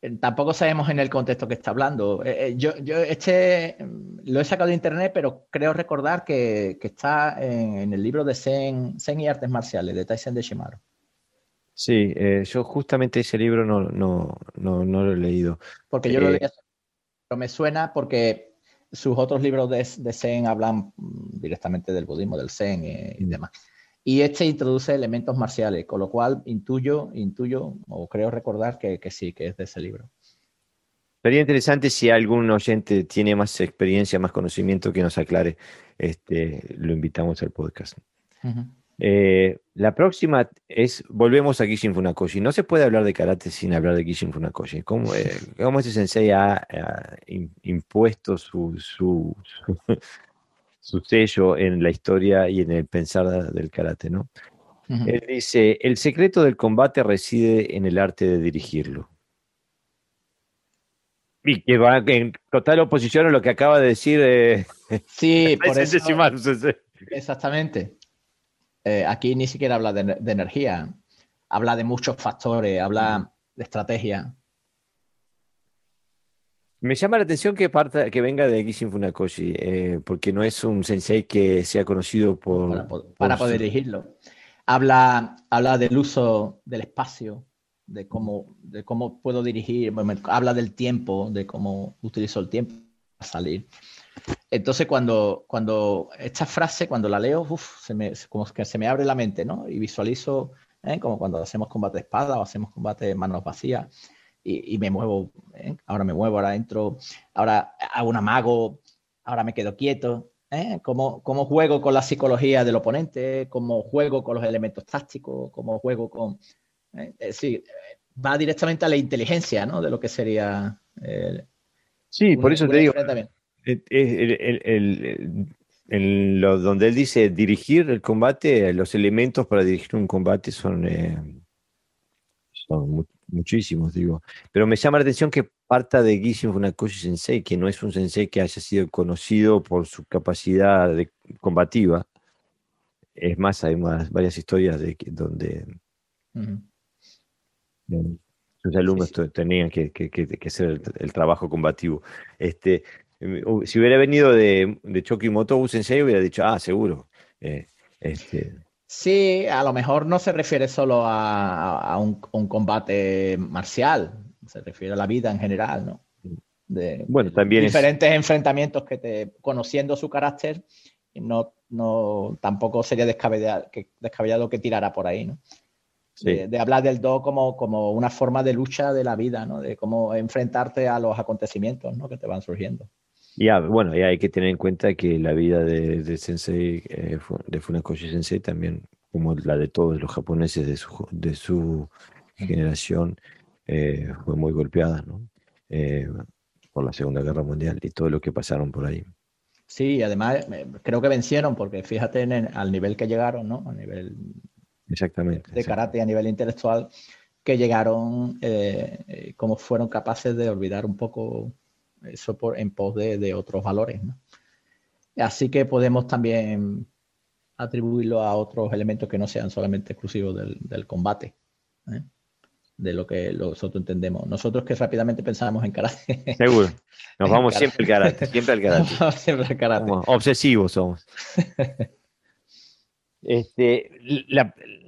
Eh, tampoco sabemos en el contexto que está hablando. Eh, yo, yo este lo he sacado de internet, pero creo recordar que, que está en, el libro de Zen, Zen, y Artes Marciales de Tyson Decimaru. Sí, yo justamente ese libro no, no, no, no, lo he leído. Porque yo lo leí, pero me suena porque sus otros libros de, Zen hablan mm, directamente del budismo, del Zen eh, y, demás. Y este introduce elementos marciales, con lo cual intuyo, intuyo o creo recordar que, sí, que es de ese libro. Sería interesante si algún oyente tiene más experiencia, más conocimiento que nos aclare. Este, lo invitamos al podcast. Eh, la próxima es, volvemos a Kishin Funakoshi. No se puede hablar de karate sin hablar de Kishin Funakoshi. ¿Cómo, eh, cómo ese sensei ha, impuesto su, su, su, sello en la historia y en el pensar del karate? ¿no? Él dice, el secreto del combate reside en el arte de dirigirlo. Y que va en total oposición a lo que acaba de decir. Eh, sí, por eso. Exactamente. Eh, aquí ni siquiera habla de, energía, habla de muchos factores, habla de estrategia. Me llama la atención que, parta, que venga de Gishin Funakoshi, eh, porque no es un sensei que sea conocido por... Para, poder dirigirlo. Habla, habla del uso del espacio, de cómo, de cómo puedo dirigir, habla del tiempo, de cómo utilizo el tiempo para salir. Entonces, cuando, cuando esta frase, cuando la leo, se me, como que se me abre la mente, ¿no? Y visualizo, ¿eh? como cuando hacemos combate de espada o hacemos combate de manos vacías, y, me muevo, ¿eh? ahora me muevo, ahora entro, ahora hago un amago, ahora me quedo quieto, ¿eh? Cómo, cómo, juego con la psicología del oponente, cómo juego con los elementos tácticos, cómo juego con, ¿eh? sí, va directamente a la inteligencia, ¿no? De lo que sería. sí, por eso te digo. El, lo, donde él dice dirigir el combate, los elementos para dirigir un combate son, son muchísimos, digo. Pero me llama la atención que parta de Gishin Funakoshi Sensei, que no es un sensei que haya sido conocido por su capacidad de, combativa. Es más, hay más, varias historias de donde sus alumnos tenían que, hacer el, trabajo combativo. Este, si hubiera venido de, de Chokimoto un sensei, hubiera dicho, ah, seguro. Eh, este, Sí, a lo mejor no se refiere solo a, un, combate marcial, se refiere a la vida en general, ¿no? De, bueno, también diferentes enfrentamientos que te, conociendo su carácter, no, no tampoco sería descabellado que, descabellado que tirara por ahí, ¿no? De, hablar del do como, como una forma de lucha de la vida, ¿no? De cómo enfrentarte a los acontecimientos, ¿no? Que te van surgiendo. Ya, bueno, ya hay que tener en cuenta que la vida de, Sensei, eh, de Funakoshi Sensei, también, como la de todos los japoneses de su, de su generación, eh, fue muy golpeada, ¿no? Eh, por la Segunda Guerra Mundial y todo lo que pasaron por ahí. Sí, además creo que vencieron, porque fíjate en al nivel que llegaron, ¿no? A nivel exactamente, de karate, a nivel intelectual, que llegaron, como fueron capaces de olvidar un poco eso por, en pos de, otros valores. Así que podemos también atribuirlo a otros elementos que no sean solamente exclusivos del, combate, ¿eh? de lo que nosotros entendemos. Nosotros que rápidamente pensamos en karate. Seguro, nos vamos siempre al karate, siempre al karate. siempre al karate. obsesivos somos. Este,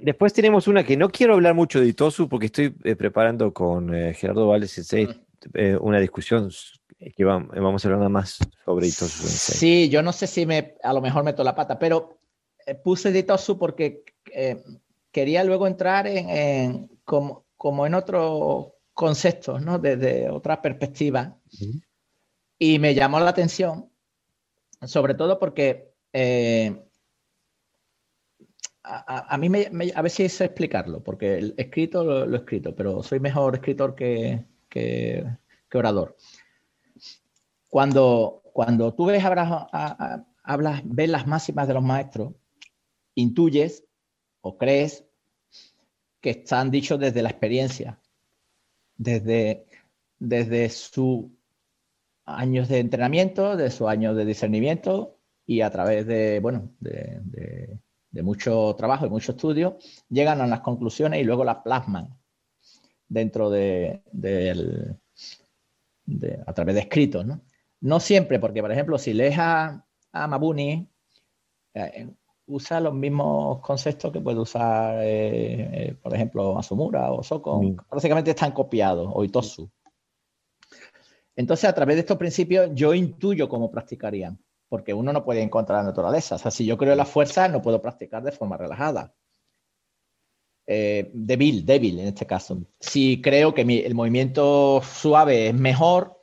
después tenemos una que no quiero hablar mucho de Itosu porque estoy eh, preparando con eh, Gerardo Vales mm. una discusión que vamos a hablar más sobre Itosu Sí, yo no sé si me, a lo mejor meto la pata, pero eh, puse Itosu porque eh, quería luego entrar en, como, como, en otros conceptos, ¿no? Desde otra perspectiva. Y me llamó la atención, sobre todo porque eh, a, mí me, a ver si sé explicarlo, porque el escrito lo, he escrito, pero soy mejor escritor que, que orador. Cuando, cuando tú ves, hablas, ves las máximas de los maestros, intuyes o crees que están dichos desde la experiencia, desde, desde sus años de entrenamiento, de sus años de discernimiento y a través de, bueno, de, mucho trabajo y mucho estudio, llegan a las conclusiones y luego las plasman dentro de, a través de escritos, ¿no? No siempre, porque por ejemplo, si lees a, Mabuni, eh, usa los mismos conceptos que puede usar, eh, eh, por ejemplo, Asumura o Soko. Básicamente están copiados, o Itosu. Entonces, a través de estos principios, yo intuyo cómo practicarían, porque uno no puede encontrar la naturaleza. O sea, si yo creo en la fuerza, no puedo practicar de forma relajada. débil, débil en este caso. Si creo que el movimiento suave es mejor,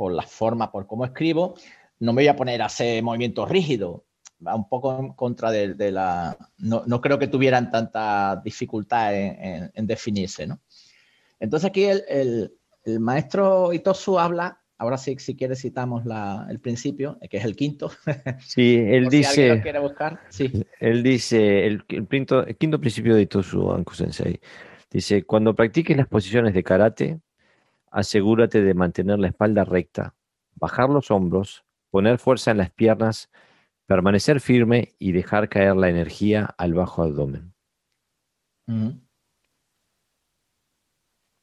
por la forma, por cómo escribo, no me voy a poner a hacer movimientos rígidos. Va un poco en contra de, la... No, creo que tuvieran tanta dificultad en, definirse, ¿no? Entonces aquí el, maestro Itosu habla, ahora sí, si quiere citamos el principio, que es el quinto. Sí, él dice... quiere buscar, sí. Él dice, el, quinto, el quinto principio de Itosu Anku Sensei, dice, cuando practiques las posiciones de karate, asegúrate de mantener la espalda recta, bajar los hombros, poner fuerza en las piernas, permanecer firme y dejar caer la energía al bajo abdomen.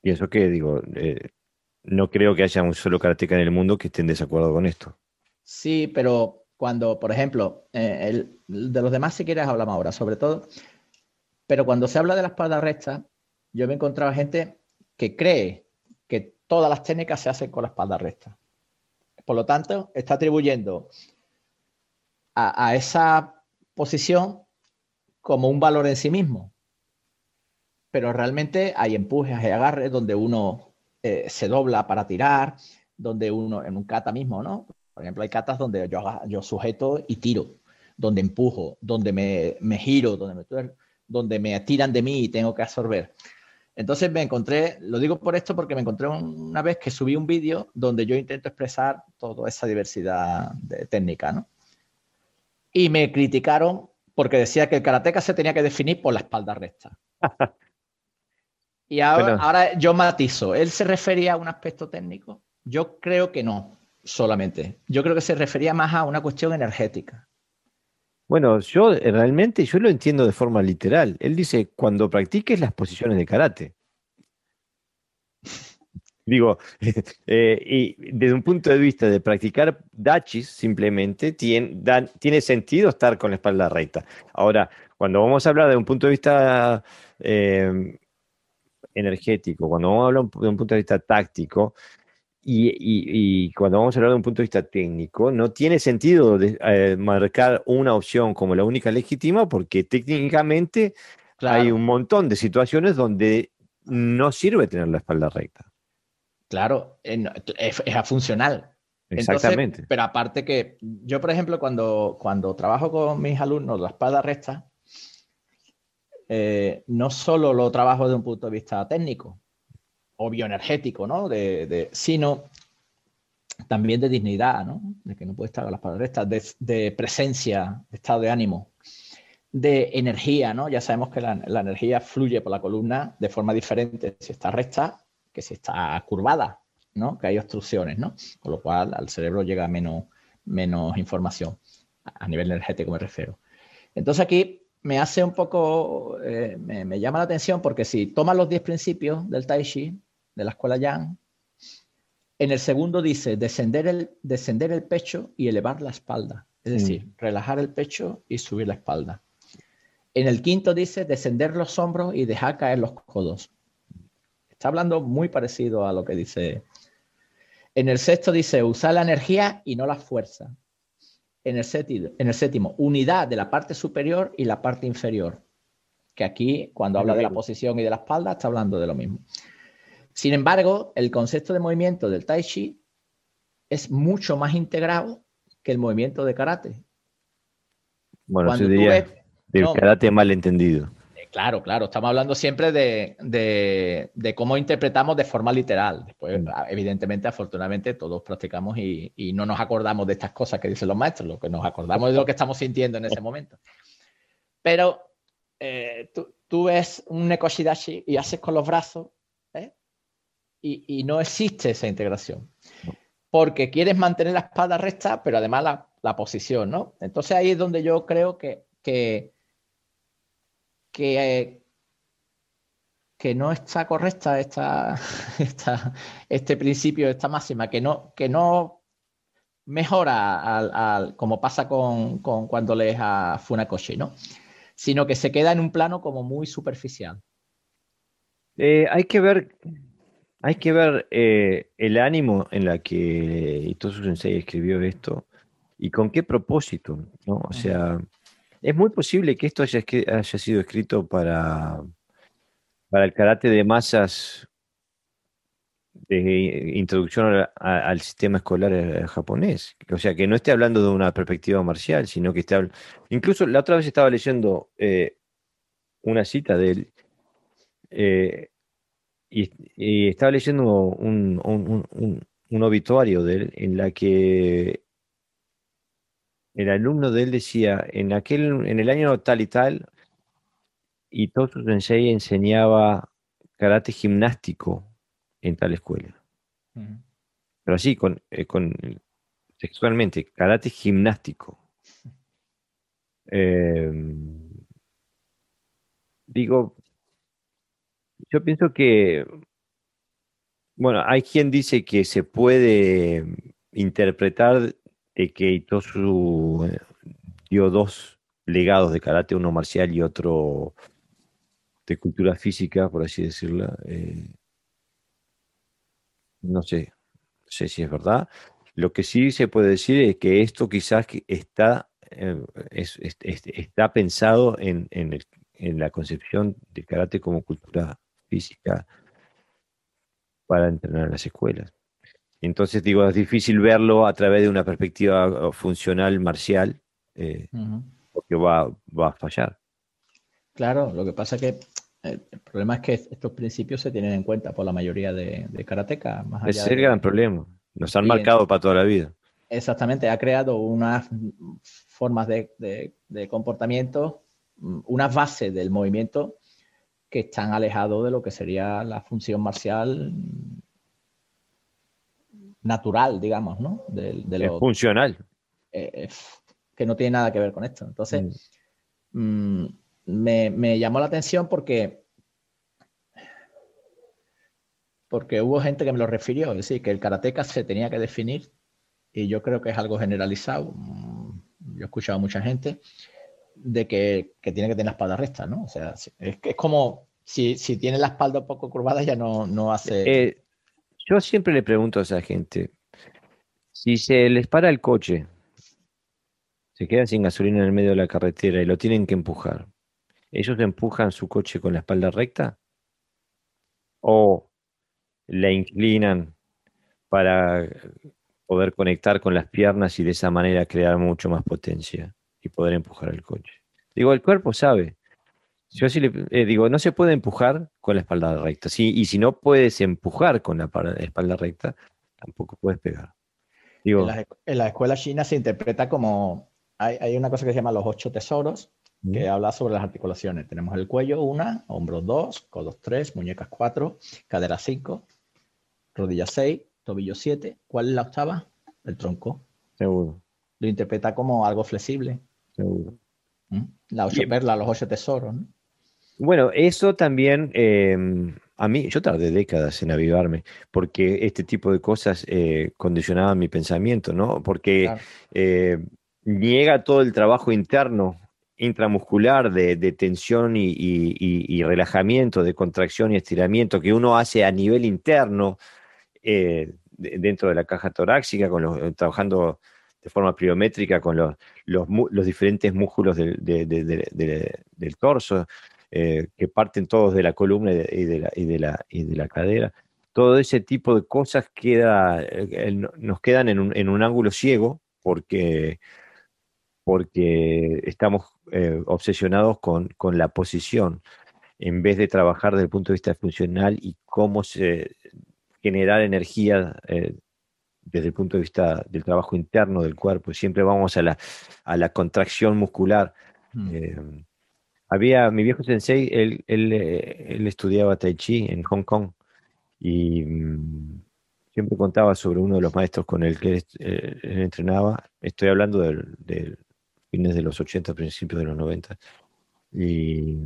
Y eso que digo, eh, no creo que haya un solo karateca en el mundo que esté en desacuerdo con esto. Sí, pero cuando, por ejemplo, eh, de los demás si quieres hablamos ahora, sobre todo, pero cuando se habla de la espalda recta, yo me he encontrado gente que cree todas las técnicas se hacen con la espalda recta. Por lo tanto, está atribuyendo a, esa posición como un valor en sí mismo. Pero realmente hay empujes, hay agarres donde uno eh, se dobla para tirar, donde uno, en un kata mismo, ¿no? Por ejemplo, hay katas donde yo, yo sujeto y tiro, donde empujo, donde me, giro, donde me, donde me tiran de mí y tengo que absorber. Entonces me encontré, lo digo por esto porque me encontré una vez que subí un vídeo donde yo intento expresar toda esa diversidad de técnica, ¿no? Y me criticaron porque decía que el karateca se tenía que definir por la espalda recta. y ahora, ahora yo matizo, ¿él se refería a un aspecto técnico? Yo creo que no, solamente. Yo creo que se refería más a una cuestión energética. Bueno, yo eh, realmente yo lo entiendo de forma literal. Él dice, cuando practiques las posiciones de karate. Digo, eh, y desde un punto de vista de practicar dachis, simplemente tiene, sentido estar con la espalda recta. Ahora, cuando vamos a hablar de un punto de vista eh, energético, cuando vamos a hablar de un punto de vista táctico, y, cuando vamos a hablar de un punto de vista técnico, no tiene sentido eh, marcar una opción como la única legítima porque técnicamente hay un montón de situaciones donde no sirve tener la espalda recta. Claro, es, funcional. Exactamente. pero aparte que yo, por ejemplo, cuando, cuando trabajo con mis alumnos la espalda recta, eh, no solo lo trabajo desde un punto de vista técnico, o bioenergético, ¿no? Sino también de dignidad, ¿no? De que no puede estar a las palabras de, de, presencia, de estado de ánimo, de energía, ¿no? Ya sabemos que la, energía fluye por la columna de forma diferente si está recta que si está curvada, ¿no? Que hay obstrucciones, ¿no? Con lo cual al cerebro llega menos, menos información, a nivel energético me refiero. Entonces aquí me hace un poco, eh, me, me, llama la atención porque si tomas los 10 principios del Tai Chi, de la escuela Yang. En el segundo dice descender el, descender el pecho y elevar la espalda. Es decir, mm. relajar el pecho y subir la espalda. En el quinto dice descender los hombros y dejar caer los codos. Está hablando muy parecido a lo que dice. En el sexto dice usar la energía y no la fuerza. En el, séptimo, en el séptimo, unidad de la parte superior y la parte inferior. Que aquí, cuando habla de la posición y de la espalda, está hablando de lo mismo. Sin embargo, el concepto de movimiento del Tai Chi es mucho más integrado que el movimiento de karate. Bueno, se diría del karate mal entendido. Eh, claro, claro, estamos hablando siempre de, cómo interpretamos de forma literal. Después, mm. evidentemente, afortunadamente, todos practicamos y, no nos acordamos de estas cosas que dicen los maestros, lo que nos acordamos de lo que estamos sintiendo en ese momento. Pero eh, tú, tú, ves un Nekoshidashi y haces con los brazos y, no existe esa integración. Porque quieres mantener la espada recta, pero además la, posición, ¿no? Entonces ahí es donde yo creo que, que, que, no está correcta esta, este principio, esta máxima, que no, que no mejora al, como pasa con, cuando lees a Funakoshi, ¿no? Sino que se queda en un plano como muy superficial. Eh, hay que ver hay que ver eh, el ánimo en la que Itosu Sensei escribió esto y con qué propósito, ¿no? O sea, es muy posible que esto haya, haya sido escrito para, para el karate de masas de introducción al sistema escolar eh, japonés. O sea, que no esté hablando de una perspectiva marcial, sino que esté Incluso la otra vez estaba leyendo eh, una cita de él. Y, estaba leyendo un, obituario de él en la que el alumno de él decía, en, aquel, en el año tal y tal, y su Sensei enseñaba karate gimnástico en tal escuela. Pero así, con, eh, con sexualmente, karate gimnástico. Em, digo, yo pienso que, bueno, hay quien dice que se puede interpretar de que Itosu eh, dio dos legados de karate, uno marcial y otro de cultura física, por así decirlo. Eh, no sé, sé si es verdad. Lo que sí se puede decir es que esto quizás está, eh, está pensado en, en la concepción del karate como cultura física para entrenar en las escuelas. Entonces, digo, es difícil verlo a través de una perspectiva uh, funcional marcial, eh, porque va, a fallar. Claro, lo que pasa es que El problema es que estos principios se tienen en cuenta por la mayoría de, de karateka. Ese es el gran problema. Nos han marcado para toda la vida. Exactamente, ha creado unas formas de, comportamiento, mm, unas bases del movimiento que están alejados de lo que sería la función marcial natural, digamos, ¿no? De, lo, funcional. Eh, eh, que no tiene nada que ver con esto. Entonces, mm. Mm, me, llamó la atención porque porque hubo gente que me lo refirió, es decir, que el karateka se tenía que definir y yo creo que es algo generalizado. Mm, yo he escuchado a mucha gente de que, tiene que tener la espalda recta, ¿no? O sea, es, que es como si, tiene la espalda un poco curvada ya no, no hace... Eh, yo siempre le pregunto a esa gente, si se les para el coche, se quedan sin gasolina en el medio de la carretera y lo tienen que empujar, ¿ellos empujan su coche con la espalda recta? ¿O la inclinan para poder conectar con las piernas y de esa manera crear mucho más potencia y poder empujar el coche? Digo, el cuerpo sabe. Yo sí le eh, digo, no se puede empujar con la espalda recta. Sí, y si no puedes empujar con la espalda recta, tampoco puedes pegar. Digo, en, la, escuela china se interpreta como, hay, una cosa que se llama los ocho tesoros, que habla sobre las articulaciones. Tenemos el cuello, una, hombros dos, codos tres, muñecas cuatro, cadera cinco, rodillas seis, tobillo siete. ¿Cuál es la octava? El tronco. Seguro. Lo interpreta como algo flexible. Seguro. ¿Mm? La ocho perlas, los ocho tesoros. ¿no? Bueno, eso también, em, a mí, yo tardé décadas en avivarme, porque este tipo de cosas eh, condicionaban mi pensamiento, ¿no? Porque eh, niega todo el trabajo interno, intramuscular de, tensión y, relajamiento, de contracción y estiramiento que uno hace a nivel interno eh, dentro de la caja torácica, con los, trabajando de forma pliométrica con los, los, diferentes músculos del, del torso eh, que parten todos de la columna y de la, y de la, y de la cadera. Todo ese tipo de cosas queda, eh, nos quedan en un, en un ángulo ciego porque, porque estamos eh, obsesionados con, con, la posición en vez de trabajar desde el punto de vista funcional y cómo se generar energía desde el punto de vista del trabajo interno del cuerpo. Siempre vamos a la, a la contracción muscular. Mm. Había, mi viejo sensei, él, él, eh, él estudiaba Tai Chi en Hong Kong y mm, siempre contaba sobre uno de los maestros con el que él, eh, entrenaba. Estoy hablando de fines de los 80, principios de los 90. Y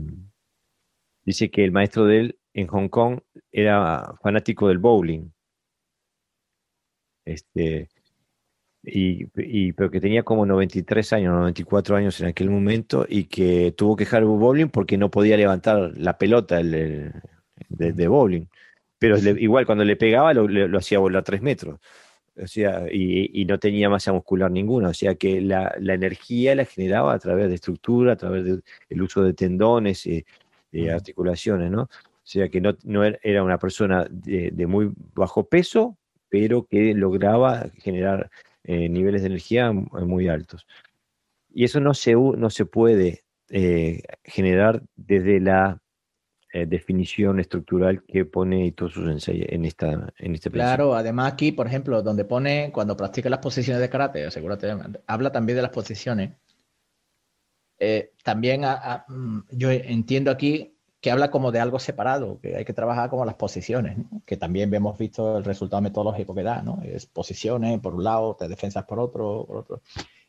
dice que el maestro de él en Hong Kong era fanático del bowling. Este, y, pero que tenía como 93 años, 94 años en aquel momento y que tuvo que dejar el bowling porque no podía levantar la pelota el, de, bowling. Pero igual cuando le pegaba lo, hacía volar 3 metros. O sea, y, no tenía masa muscular ninguna. O sea que la, energía la generaba a través de estructura, a través del uso de tendones y de articulaciones, ¿no? O sea que no, no era una persona de, de muy bajo peso, pero que lograba generar eh, niveles de energía muy altos. Y eso no se, no se puede eh, generar desde la eh, definición estructural que pone sus ensayos en, esta, en este Claro, además aquí, por ejemplo, donde pone, cuando practica las posiciones de karate, asegúrate, habla también de las posiciones. también mm, yo entiendo aquí que habla como de algo separado, que hay que trabajar como las posiciones, que también hemos visto el resultado metodológico que da, ¿no? Es posiciones por un lado, te defensas por otro, por otro.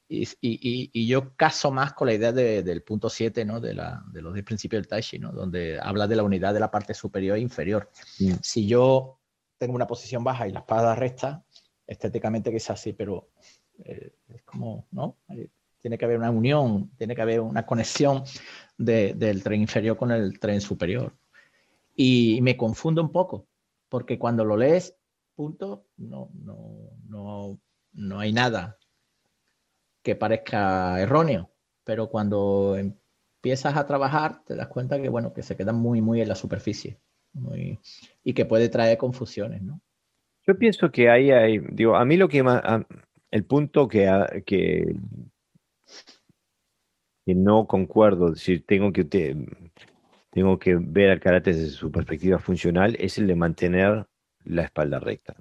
Y, y, y yo caso más con la idea del punto 7, ¿no? De, la, de los 10 principios del Tai Chi, ¿no? Donde habla de la unidad de la parte superior e inferior. Si yo tengo una posición baja y la espada recta, estéticamente quizás sí, pero eh, es como, ¿no? Tiene que haber una unión, tiene que haber una conexión del tren inferior con el tren superior. Y me confundo un poco, porque cuando lo lees, punto, no, no, no, no hay nada que parezca erróneo, pero cuando empiezas a trabajar te das cuenta que, bueno, que se queda muy, muy en la superficie y que puede traer confusiones, ¿no? Yo pienso que ahí hay, digo, a mí lo que más, el punto que, que no concuerdo, decir, tengo que tengo que ver al karate desde su perspectiva funcional, es el de mantener la espalda recta.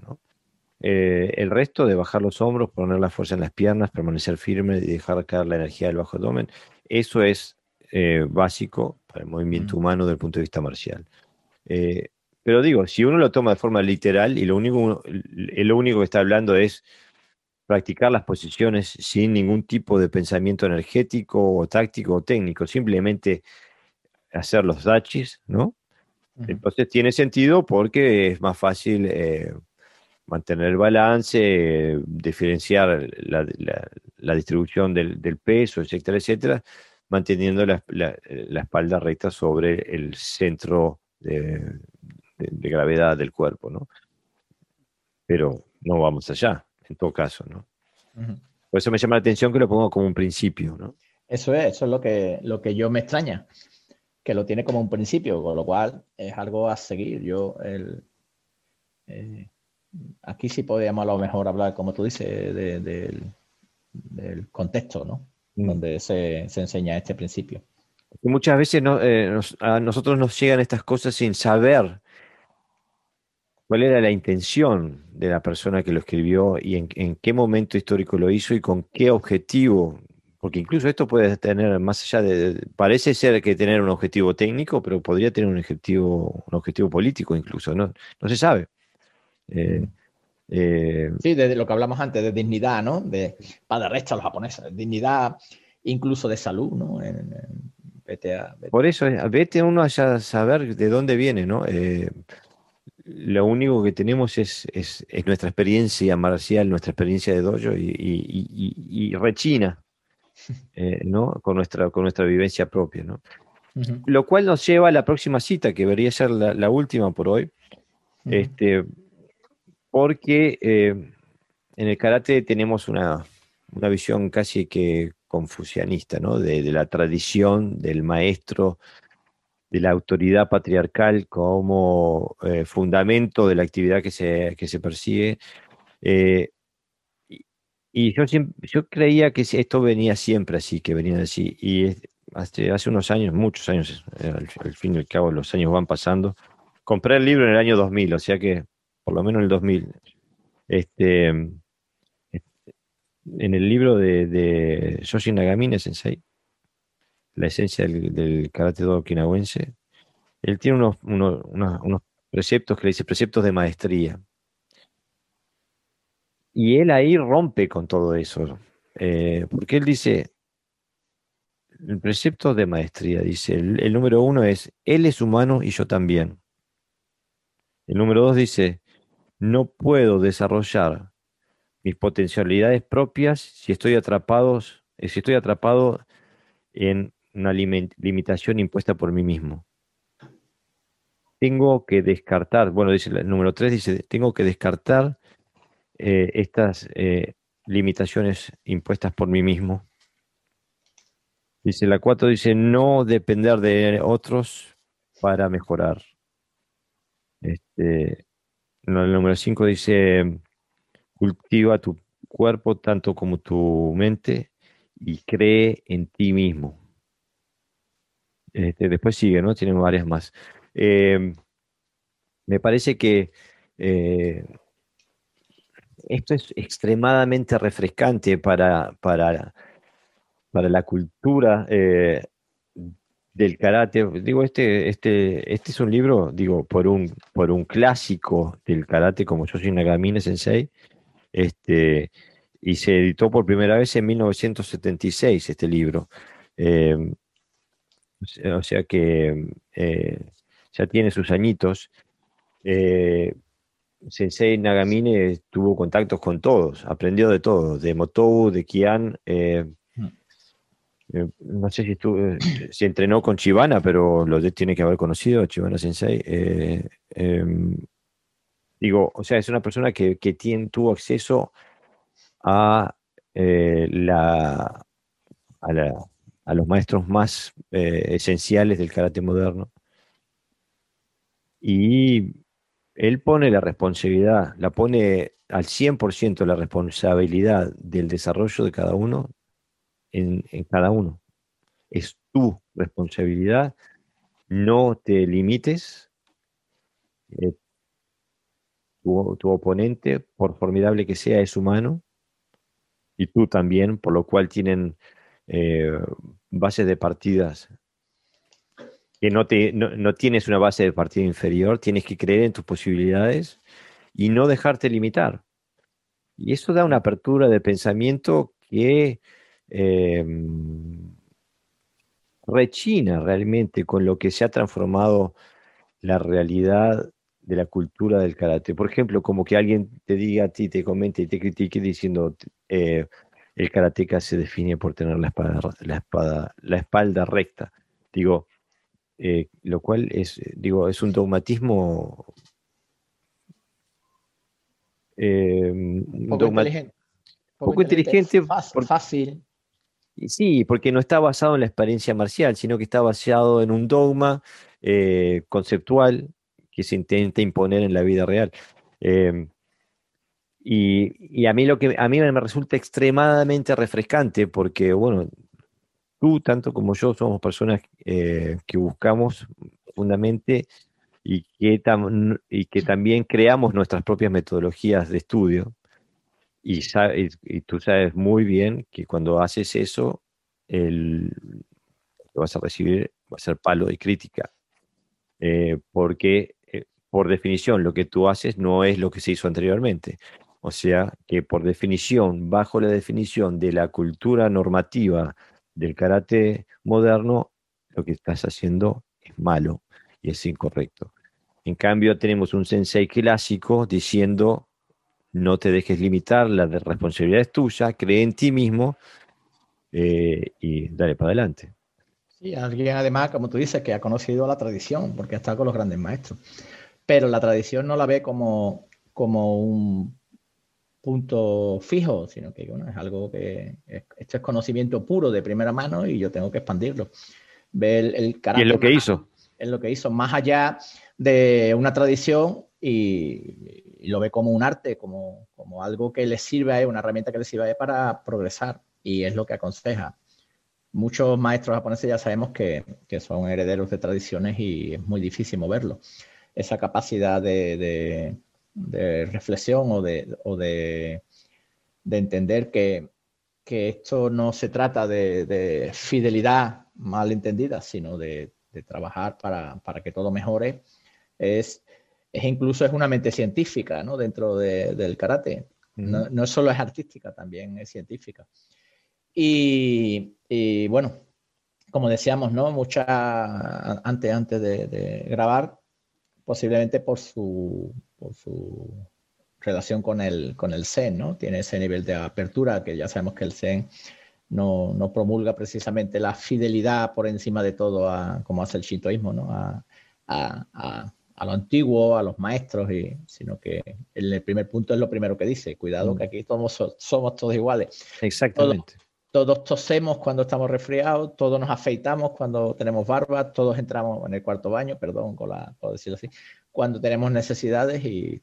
Eh, el resto de bajar los hombros, poner la fuerza en las piernas, permanecer firme y dejar caer la energía del bajo abdomen, eso es eh, básico para el movimiento humano desde el punto de vista marcial. Eh, pero digo, si uno lo toma de forma literal y lo único, lo único que está hablando es practicar las posiciones sin ningún tipo de pensamiento energético o táctico o técnico, simplemente hacer los dachis, ¿no? Entonces tiene sentido porque es más fácil eh, mantener el balance, diferenciar la, distribución del, peso, etcétera, etcétera, manteniendo la, espalda recta sobre el centro de, gravedad del cuerpo, ¿no? Pero no vamos allá, en todo caso, ¿no? Por eso me llama la atención que lo pongo como un principio, ¿no? Eso es, eso es lo que, lo que yo me extraña que lo tiene como un principio, con lo cual es algo a seguir. Yo, el, eh, aquí sí podríamos a lo mejor hablar, como tú dices, del contexto, ¿no? Mm. Donde se, enseña este principio. muchas veces eh, a nosotros nos llegan estas cosas sin saber cuál era la intención de la persona que lo escribió y en, qué momento histórico lo hizo y con qué objetivo porque incluso esto puede tener más allá de, parece ser que tener un objetivo técnico, pero podría tener un objetivo, un objetivo político incluso, no, no se sabe. Eh, eh, sí, de lo que hablamos antes, de dignidad, ¿no? De para recha los japoneses, dignidad incluso de salud, ¿no? Por eso, eh, vete uno allá a saber de dónde viene, ¿no? Lo único que tenemos es, es, nuestra experiencia marcial, nuestra experiencia de dojo y, y, y rechina eh, ¿no? con, nuestra, con nuestra vivencia propia. ¿no? Lo cual nos lleva a la próxima cita, que debería ser la, última por hoy, este, porque eh, en el karate tenemos una, una, visión casi que confucianista, ¿no? de, la tradición del maestro, de la autoridad patriarcal como eh, fundamento de la actividad que se, que se persigue. Y yo, yo creía que esto venía siempre así, que venía así. Y hace, hace unos años, muchos años, eh, al, fin y al cabo los años van pasando, compré el libro en el año 2000, o sea que por lo menos en el 2000. Este, en el libro de, de Nagamine Sensei, La esencia del, karate do okinawense, él tiene unos, unos, preceptos que le dice preceptos de maestría. Y él ahí rompe con todo eso, eh, porque él dice, el precepto de maestría, dice, el, número uno es, él es humano y yo también. El número dos dice, no puedo desarrollar mis potencialidades propias si estoy atrapados, eh, si estoy atrapado en una limitación impuesta por mí mismo. Tengo que descartar, bueno, dice el número tres, dice, tengo que descartar eh, estas eh, limitaciones impuestas por mí mismo. Dice la 4, dice no depender de otros para mejorar. Este, el número 5 dice cultiva tu cuerpo tanto como tu mente y cree en ti mismo. Este, después sigue, ¿no? Tiene varias más. Eh, me parece que esto es extremadamente refrescante para, para, para la cultura eh, del karate. Digo, este, este, este es un libro, digo, por un, por un clásico del karate como Yoshi Nagamine Sensei, este, y se editó por primera vez en 1976 este libro. Eh, o sea que eh, ya tiene sus añitos. Sensei Nagamine tuvo contactos con todos, aprendió de todos, de Motou, de Kian. Eh, mm. eh, no sé si, eh, si entrenó con Chivana, pero lo tiene que haber conocido, Chivana Sensei. Em, digo, o sea, es una persona que, tuvo acceso a, la, a, los maestros más esenciales del karate moderno. Y él pone la responsabilidad, la pone al 100% la responsabilidad del desarrollo de cada uno en, cada uno. Es tu responsabilidad no te limites. Eh, tu, oponente, por formidable que sea, es humano. Y tú también, por lo cual tienen eh, bases de partidas que no, te, no, tienes una base de partida inferior, tienes que creer en tus posibilidades y no dejarte limitar. Y eso da una apertura de pensamiento que eh, rechina realmente con lo que se ha transformado la realidad de la cultura del karate. Por ejemplo, como que alguien te diga a ti, te comente y te critique diciendo eh, el karateka se define por tener la espada, la espada, la espalda recta. Digo, eh, lo cual es, digo, es un dogmatismo eh, poco, inteligente. poco, inteligente, fácil. Sí, porque no está basado en la experiencia marcial, sino que está basado en un dogma eh, conceptual que se intenta imponer en la vida real. Em, y, a mí lo que a mí me resulta extremadamente refrescante, porque bueno, tú tanto como yo somos personas eh, que buscamos profundamente y que, también creamos nuestras propias metodologías de estudio. Y, tú sabes muy bien que cuando haces eso, el, vas a recibir va a ser palo de crítica. Eh, porque, eh, por definición, lo que tú haces no es lo que se hizo anteriormente. O sea, que por definición, bajo la definición de la cultura normativa del karate moderno, lo que estás haciendo es malo y es incorrecto. En cambio, tenemos un sensei clásico diciendo no te dejes limitar, la responsabilidad es tuya, cree en ti mismo eh, y dale para adelante. Sí, alguien además, como tú dices, que ha conocido la tradición, porque ha estado con los grandes maestros, pero la tradición no la ve como, como un punto fijo, sino que bueno, es algo que esto es conocimiento puro de primera mano y yo tengo que expandirlo. Ver el, el Y es lo que hizo. Es lo que hizo, más allá de una tradición y, lo ve como un arte, como, como algo que le sirve, una herramienta que le sirve para progresar y es lo que aconseja. Muchos maestros japoneses ya sabemos que, que son herederos de tradiciones y es muy difícil moverlo. Esa capacidad de, de, reflexión o de, o de, de entender que, que, esto no se trata de, fidelidad mal entendida, sino de, trabajar para, para que todo mejore, es es incluso es una mente científica ¿no? dentro del karate. No, no, solo es artística, también es científica. Y, bueno, como decíamos, ¿no? Mucha, antes, antes de, grabar, posiblemente por su, por su relación con el, con el Zen, ¿no? Tiene ese nivel de apertura que ya sabemos que el Zen no, no promulga precisamente la fidelidad por encima de todo, a, como hace el shintoísmo, ¿no? a, a a lo antiguo, a los maestros, y, sino que el primer punto es lo primero que dice, cuidado mm. que aquí somos, somos todos iguales. Exactamente. Todos, tosemos cuando estamos resfriados, todos nos afeitamos cuando tenemos barba, todos entramos en el cuarto baño, perdón, con la, por decirlo así, cuando tenemos necesidades y,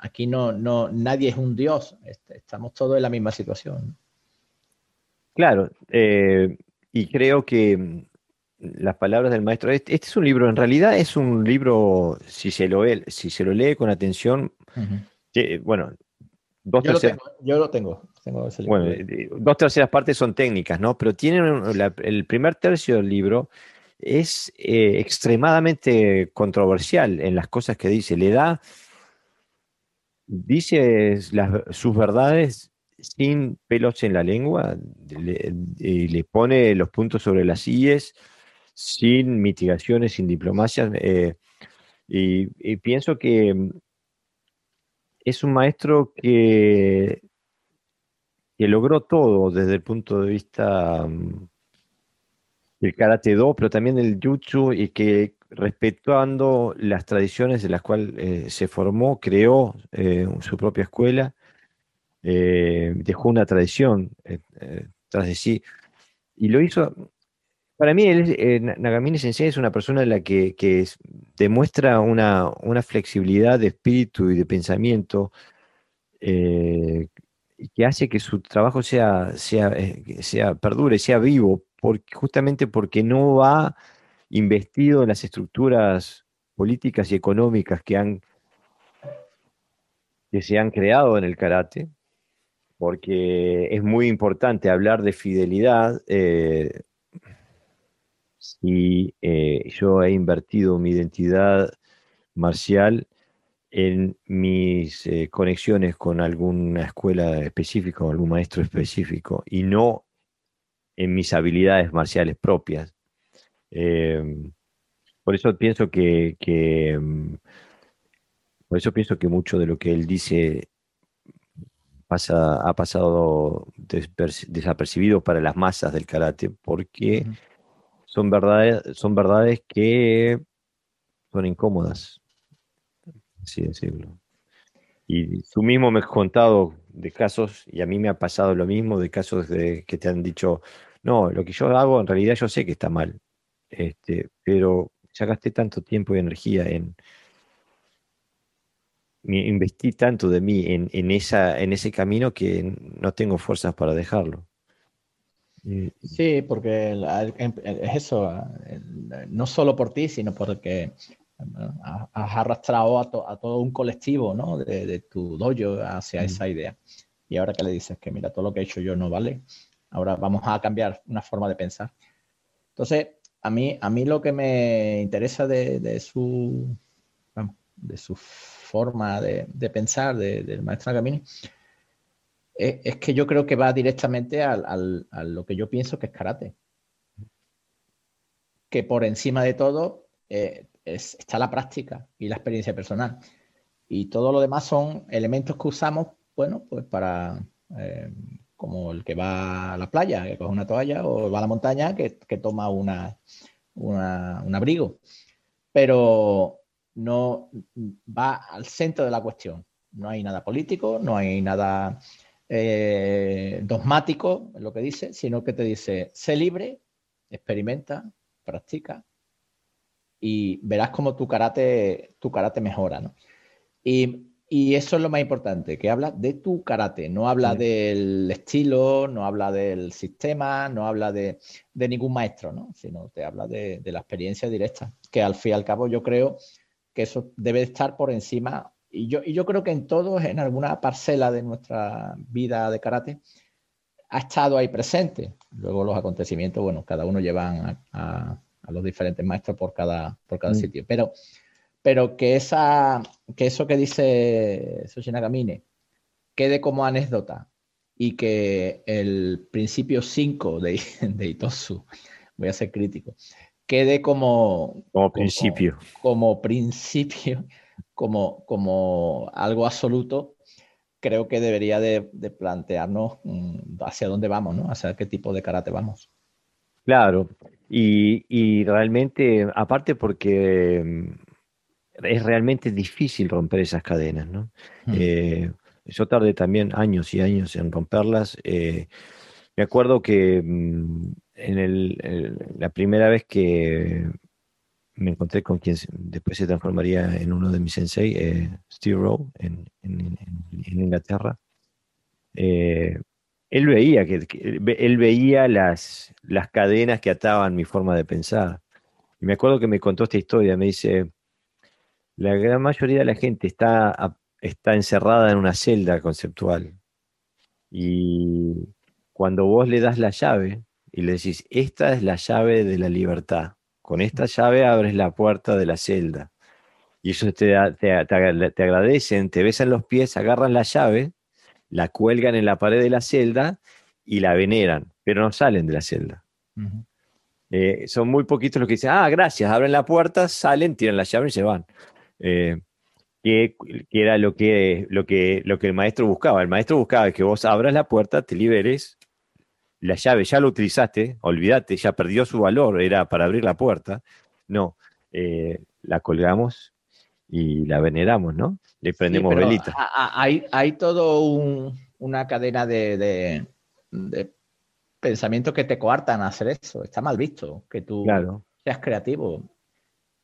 aquí no, no, nadie es un dios, este, estamos todos en la misma situación. Claro, eh, y creo que las palabras del maestro. Este, este, es un libro, en realidad es un libro, si se lo, si se lo lee con atención, bueno, dos yo terceras, lo tengo, yo lo tengo. Bueno, dos terceras partes son técnicas, ¿no? Pero tienen el primer tercio del libro es eh, extremadamente controversial en las cosas que dice. Le da, dice sus verdades sin pelos en la lengua, le, le pone los puntos sobre las IES sin mitigaciones, sin diplomacias. Eh, y, pienso que mm, es un maestro que, que logró todo desde el punto de vista mm, del karate do, pero también del jutsu y que respetando las tradiciones de las cuales eh, se formó, creó eh, su propia escuela, dejó una tradición tras de sí. Y lo hizo para mí, eh, Nagamine Sensei es una persona en la que, demuestra una, flexibilidad de espíritu y de pensamiento eh, que hace que su trabajo sea, sea, eh, sea perdure, sea vivo, porque, justamente porque no va investido en las estructuras políticas y económicas que, han, que se han creado en el karate, porque es muy importante hablar de fidelidad. Eh, si eh, yo he invertido mi identidad marcial en mis eh, conexiones con alguna escuela específica o algún maestro específico y no en mis habilidades marciales propias. Em, por eso pienso que, em, por eso pienso que mucho de lo que él dice pasa, ha pasado desapercibido para las masas del karate, porque son verdades, son verdades que son incómodas, así decirlo. Y tú mismo me has contado de casos, y a mí me ha pasado lo mismo, de casos de, que te han dicho, no, lo que yo hago en realidad yo sé que está mal, este, pero ya gasté tanto tiempo y energía en, investí tanto de mí en, en, esa, en ese camino que no tengo fuerzas para dejarlo. Sí, porque es eso, no solo por ti, sino porque has arrastrado a, todo un colectivo ¿no? de, tu dojo hacia esa idea. Y ahora que le dices que mira, todo lo que he hecho yo no vale, ahora vamos a cambiar una forma de pensar. Entonces, a mí, a mí lo que me interesa de, su, de su forma de, pensar del maestro Nagamini es, que yo creo que va directamente a lo que yo pienso que es karate. Que por encima de todo eh, está la práctica y la experiencia personal. Y todo lo demás son elementos que usamos, bueno, pues para, eh, como el que va a la playa, que coge una toalla, o va a la montaña, que, toma una, un abrigo. Pero no va al centro de la cuestión. No hay nada político, no hay nada eh, dogmático en lo que dice, sino que te dice, sé libre, experimenta, practica y verás cómo tu karate, tu karate mejora, ¿no? Y, eso es lo más importante, que habla de tu karate, no habla del estilo, no habla del sistema, no habla de, ningún maestro, ¿no? Sino te habla de, la experiencia directa, que al fin y al cabo yo creo que eso debe estar por encima y yo, y yo creo que en todos, en alguna parcela de nuestra vida de karate, ha estado ahí presente. Luego los acontecimientos, bueno, cada uno llevan a, los diferentes maestros por cada, por cada mm. sitio. Pero, pero que, esa, que eso que dice Gamine quede como anécdota y que el principio 5 de, de Itosu, voy a ser crítico, quede como, como principio. como principio como, como algo absoluto, creo que debería de, plantearnos mm, hacia dónde vamos, ¿no? Hacia qué tipo de karate vamos. Claro, y, realmente, aparte porque mm, es realmente difícil romper esas cadenas, ¿no? Mm. Eh, yo tardé también años y años en romperlas. Eh, me acuerdo que en la primera vez que me encontré con quien después se transformaría en uno de mis sensei, eh, Steve Rowe, en, Inglaterra. Eh, él veía, que, él veía las, las cadenas que ataban mi forma de pensar. Y me acuerdo que me contó esta historia, me dice, la gran mayoría de la gente está, está encerrada en una celda conceptual. Y cuando vos le das la llave y le decís, esta es la llave de la libertad, con esta llave abres la puerta de la celda. Y ellos te, te, agradecen, te besan los pies, agarran la llave, la cuelgan en la pared de la celda y la veneran, pero no salen de la celda. Eh, son muy poquitos los que dicen, ah, gracias, abren la puerta, salen, tiran la llave y se van. Eh, que, era lo que, lo, que, lo que el maestro buscaba. El maestro buscaba que vos abras la puerta, te liberes, la llave ya la utilizaste, olvídate, ya perdió su valor, era para abrir la puerta. No, eh, la colgamos y la veneramos, ¿no? Le prendemos. Hay, hay todo una cadena de, de, pensamientos que te coartan a hacer eso. Está mal visto que tú seas creativo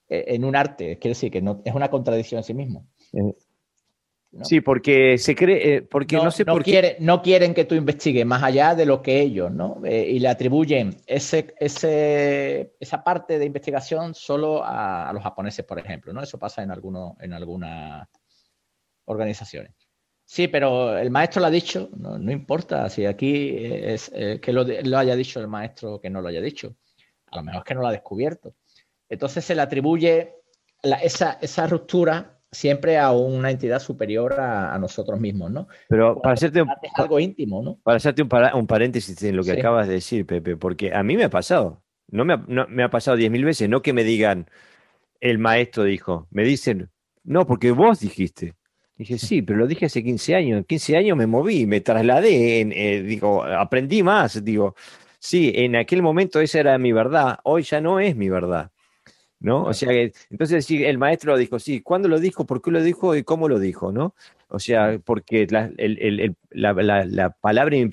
e, en un arte. Quiere decir que no, es una contradicción en sí mismo. Sí, porque se cree, eh, porque no, sé por qué. No quieren que tú investigues más allá de lo que ellos, ¿no? Eh, y le atribuyen ese, ese, esa parte de investigación solo a, los japoneses, por ejemplo, ¿no? Eso pasa en, algunos, en algunas organizaciones. Sí, pero el maestro lo ha dicho, no, importa si aquí es eh, que lo, haya dicho el maestro o que no lo haya dicho. A lo mejor es que no lo ha descubierto. Entonces se le atribuye esa, esa ruptura siempre a una entidad superior a, nosotros mismos, ¿no? Pero para hacerte un, algo íntimo, ¿no? Para hacerte un, un paréntesis en lo que acabas de decir, Pepe, porque a mí me ha pasado, no me ha, me ha pasado diez mil veces, no que me digan, el maestro dijo, me dicen, no, porque vos dijiste. Dije, sí, pero lo dije hace 15 años. En 15 años me moví, me trasladé, eh, digo, aprendí más. Digo, sí, en aquel momento esa era mi verdad, hoy ya no es mi verdad. ¿no? O sea, entonces sí, el maestro lo dijo, sí, ¿cuándo lo dijo? ¿Por qué lo dijo? ¿Y cómo lo dijo? ¿no? O sea, porque la, la, palabra eh,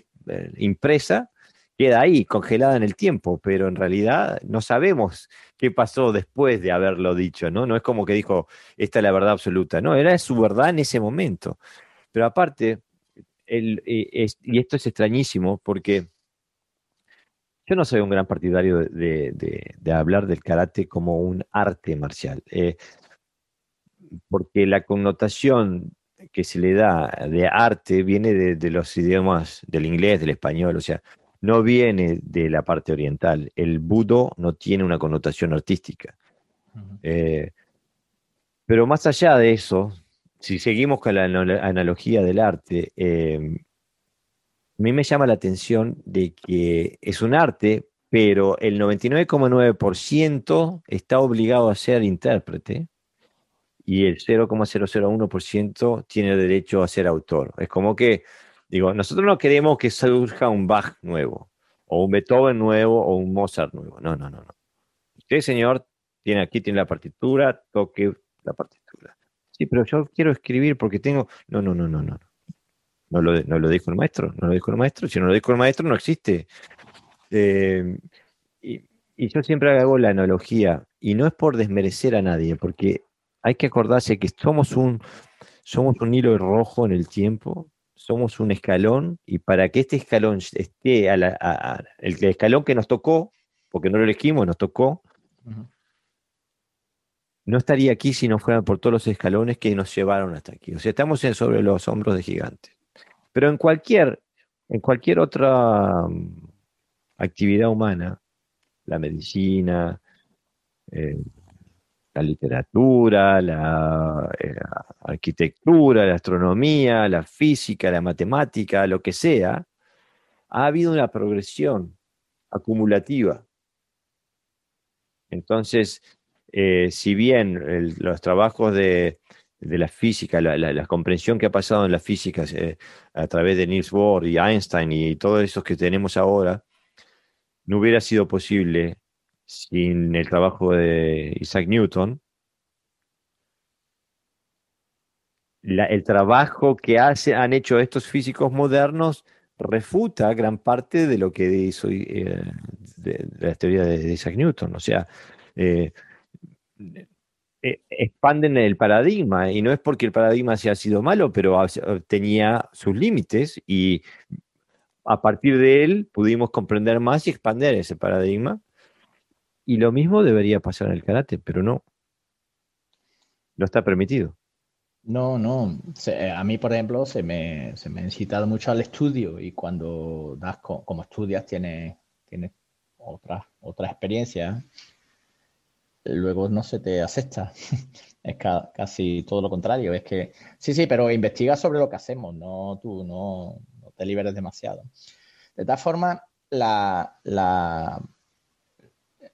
impresa queda ahí, congelada en el tiempo, pero en realidad no sabemos qué pasó después de haberlo dicho, ¿no? No es como que dijo, esta es la verdad absoluta, no, era su verdad en ese momento. Pero aparte, el, eh, y esto es extrañísimo porque yo no soy un gran partidario de, hablar del karate como un arte marcial, eh, porque la connotación que se le da de arte viene de, los idiomas del inglés, del español, o sea, no viene de la parte oriental. El budo no tiene una connotación artística. Eh, pero más allá de eso, si seguimos con la analogía del arte, eh, a mí me llama la atención de que es un arte, pero el 99,9% está obligado a ser intérprete y el 0,001% tiene derecho a ser autor. Es como que, digo, nosotros no queremos que surja un Bach nuevo, o un Beethoven nuevo, o un Mozart nuevo. No, no, no, no. Usted, señor, tiene aquí tiene la partitura, toque la partitura. Sí, pero yo quiero escribir porque tengo. No, no, no, no, no. No lo, dijo el maestro, no lo dijo el maestro. Si no lo dijo el maestro, no existe. Eh, y, yo siempre hago la analogía, y no es por desmerecer a nadie, porque hay que acordarse que somos un, somos un hilo rojo en el tiempo, somos un escalón, y para que este escalón esté a, el escalón que nos tocó, porque no lo elegimos, nos tocó, no estaría aquí si no fuera por todos los escalones que nos llevaron hasta aquí. O sea, estamos sobre los hombros de gigantes. Pero en cualquier, en cualquier otra mm, actividad humana, la medicina, eh, la literatura, la, eh, la, arquitectura, la astronomía, la física, la matemática, lo que sea, ha habido una progresión acumulativa. Entonces, eh, si bien los trabajos de, de la física, la, comprensión que ha pasado en la física eh, a través de Niels Bohr y Einstein y todos esos que tenemos ahora, no hubiera sido posible sin el trabajo de Isaac Newton. el trabajo que han hecho estos físicos modernos refuta gran parte de lo que hizo eh, la teoría de, Isaac Newton. O sea, eh, eh, expanden el paradigma y no es porque el paradigma haya sido malo, pero tenía sus límites y a partir de él pudimos comprender más y expandir ese paradigma. Y lo mismo debería pasar en el karate, pero no. No está permitido. No, no. a mí, por ejemplo, se me, se me ha incitado mucho al estudio y cuando das como estudias tienes, tienes otra, otra experiencia luego no se te acepta. es casi todo lo contrario. Es que, sí, sí, pero investiga sobre lo que hacemos, no tú, no, te liberes demasiado. De tal forma, la,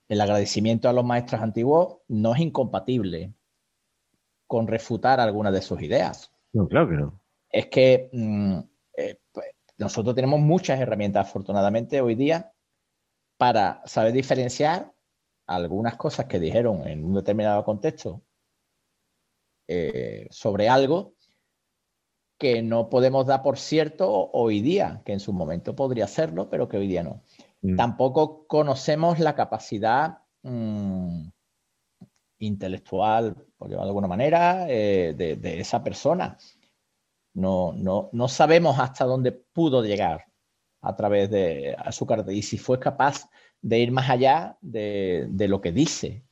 el agradecimiento a los maestros antiguos no es incompatible con refutar algunas de sus ideas. No, claro que no. Es que mm, eh, pues, nosotros tenemos muchas herramientas, afortunadamente, hoy día para saber diferenciar algunas cosas que dijeron en un determinado contexto eh, sobre algo que no podemos dar por cierto hoy día, que en su momento podría serlo, pero que hoy día no. Mm. Tampoco conocemos la capacidad mm, intelectual, por llamarlo de alguna manera, eh, de, esa persona. no, no, no sabemos hasta dónde pudo llegar a través de su karate y si fue capaz de ir más allá de, lo que dice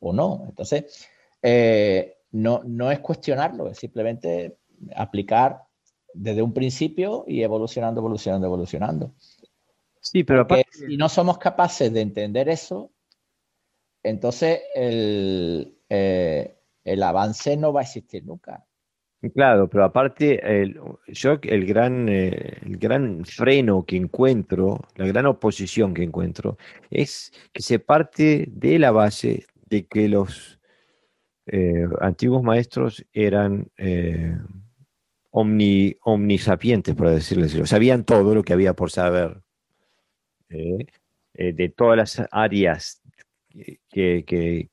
o no. Entonces, eh, no, no es cuestionarlo, es simplemente aplicar desde un principio y evolucionando, evolucionando, evolucionando. Sí, pero si no somos capaces de entender eso, entonces el, eh, el avance no va a existir nunca. Claro, pero aparte, el, yo el gran, eh, el gran freno que encuentro, la gran oposición que encuentro, es que se parte de la base de que los eh, antiguos maestros eran eh, omni, omnisapientes, por decirlo así. Sabían todo lo que había por saber de todas las áreas que,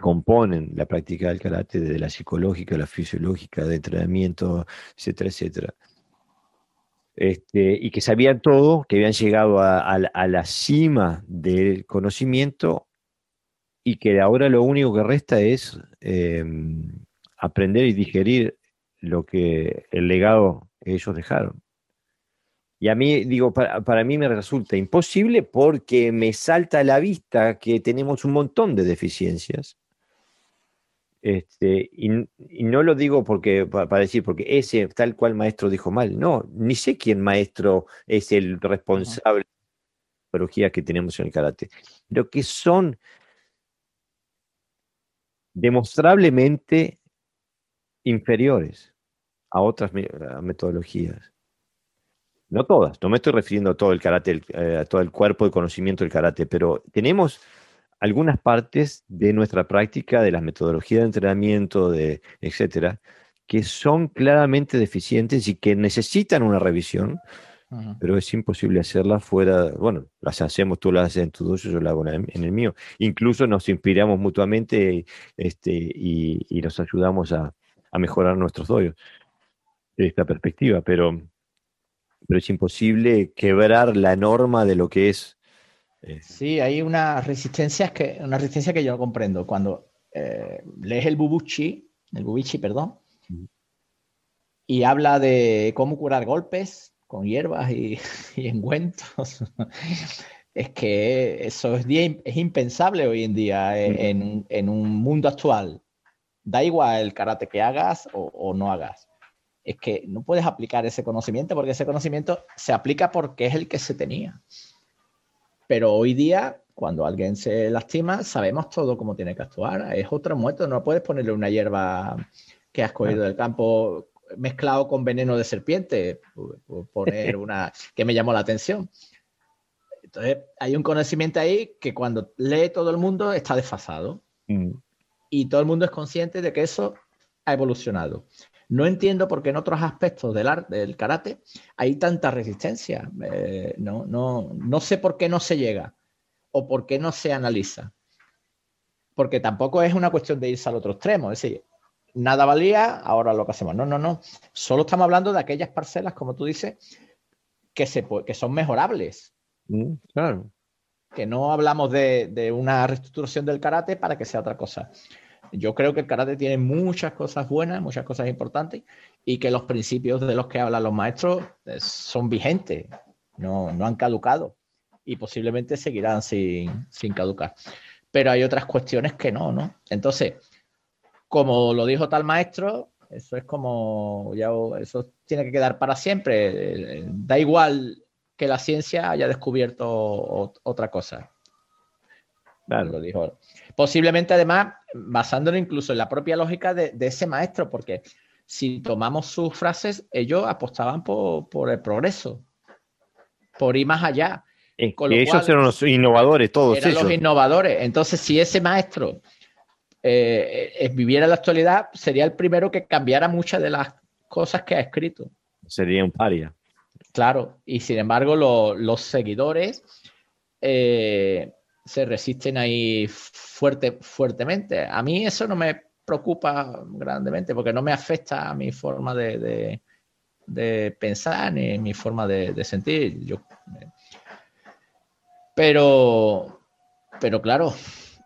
componen la práctica del karate, desde la psicológica, la fisiológica, de entrenamiento, etcétera, etcétera. Este, y que sabían todo, que habían llegado a, la cima del conocimiento y que ahora lo único que resta es em, aprender y digerir lo que el legado que ellos dejaron. Y a mí, digo, para, mí me resulta imposible porque me salta a la vista que tenemos un montón de deficiencias. Este, y, no lo digo porque, para, decir, porque ese tal cual maestro dijo mal. No, ni sé quién maestro es el responsable de la psicología que tenemos en el karate. Lo que son demostrablemente inferiores a otras metodologías. No todas, no me estoy refiriendo a todo el karate, eh, a todo el cuerpo de conocimiento del karate, pero tenemos algunas partes de nuestra práctica, de las metodologías de entrenamiento, de etcétera, que son claramente deficientes y que necesitan una revisión, pero es imposible hacerlas fuera, bueno, las hacemos, tú las haces en tu yo las hago en el mío. Incluso nos inspiramos mutuamente este, y, nos ayudamos a, a mejorar nuestros doyos de esta perspectiva, pero pero es imposible quebrar la norma de lo que es. Eh, sí, hay una resistencia que, una resistencia que yo no comprendo. Cuando eh, lees el Bubuchi, el Bubichi, perdón, y habla de cómo curar golpes con hierbas y, y engüentos, es que eso es, es impensable hoy en día en, en, un mundo actual. Da igual el karate que hagas o no hagas es que no puedes aplicar ese conocimiento porque ese conocimiento se aplica porque es el que se tenía. Pero hoy día, cuando alguien se lastima, sabemos todo cómo tiene que actuar. Es otro muerto, no puedes ponerle una hierba que has cogido del campo mezclado con veneno de serpiente, poner una que me llamó la atención. Entonces, hay un conocimiento ahí que cuando lee todo el mundo está desfasado. Mm. Y todo el mundo es consciente de que eso ha evolucionado. No entiendo por qué en otros aspectos del, arte, del karate hay tanta resistencia. Eh, no, no, no sé por qué no se llega o por qué no se analiza. Porque tampoco es una cuestión de irse al otro extremo. Es decir, nada valía, ahora lo que hacemos. No, no, no. Solo estamos hablando de aquellas parcelas, como tú dices, que, se, que son mejorables. Mm, claro. Que no hablamos de, de, una reestructuración del karate para que sea otra cosa. Yo creo que el karate tiene muchas cosas buenas, muchas cosas importantes y que los principios de los que hablan los maestros eh, son vigentes, no, han caducado y posiblemente seguirán sin, caducar. Pero hay otras cuestiones que no, ¿no? Entonces, como lo dijo tal maestro, eso es como, ya, eso tiene que quedar para siempre. Da igual que la ciencia haya descubierto otra cosa. Claro. Lo dijo. Posiblemente además basándolo incluso en la propia lógica de, ese maestro, porque si tomamos sus frases, ellos apostaban por, el progreso, por ir más allá. ellos eran los innovadores, todos eran los innovadores. Entonces, si ese maestro eh, eh, viviera en la actualidad, sería el primero que cambiara muchas de las cosas que ha escrito. Sería un paria. Claro, y sin embargo, los seguidores eh, se resisten ahí fuerte, fuertemente. A mí eso no me preocupa grandemente porque no me afecta a mi forma de, pensar ni mi forma de, sentir. Yo, pero, pero claro,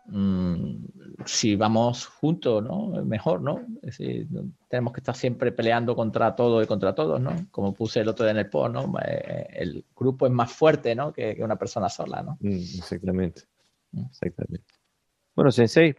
mm, si vamos juntos, ¿no? Mejor, ¿no? Es decir, tenemos que estar siempre peleando contra todo y contra todos, ¿no? Como puse el otro día en el post, ¿no? Eh, el grupo es más fuerte, ¿no? Que, una persona sola, ¿no? Mm, exactamente. Mm. Exactamente. Bueno, Sensei,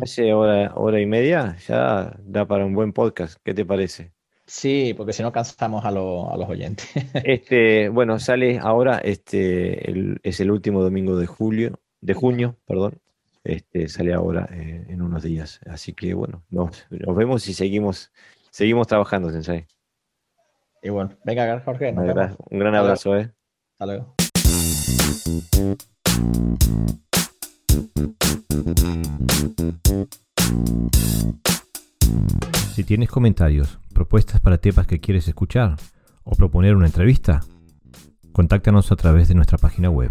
hace hora, hora y media, ya da para un buen podcast. ¿Qué te parece? Sí, porque si no cansamos a, a, los oyentes. Este, bueno, sale ahora, este, es el último domingo de julio, de junio, perdón. Este, sale ahora eh, en unos días. Así que bueno, nos, nos, vemos y seguimos, seguimos trabajando, Sensei. Y bueno, venga, Jorge. un gran abrazo, eh. Hasta luego. Si tienes comentarios, propuestas para temas que quieres escuchar o proponer una entrevista, contáctanos a través de nuestra página web.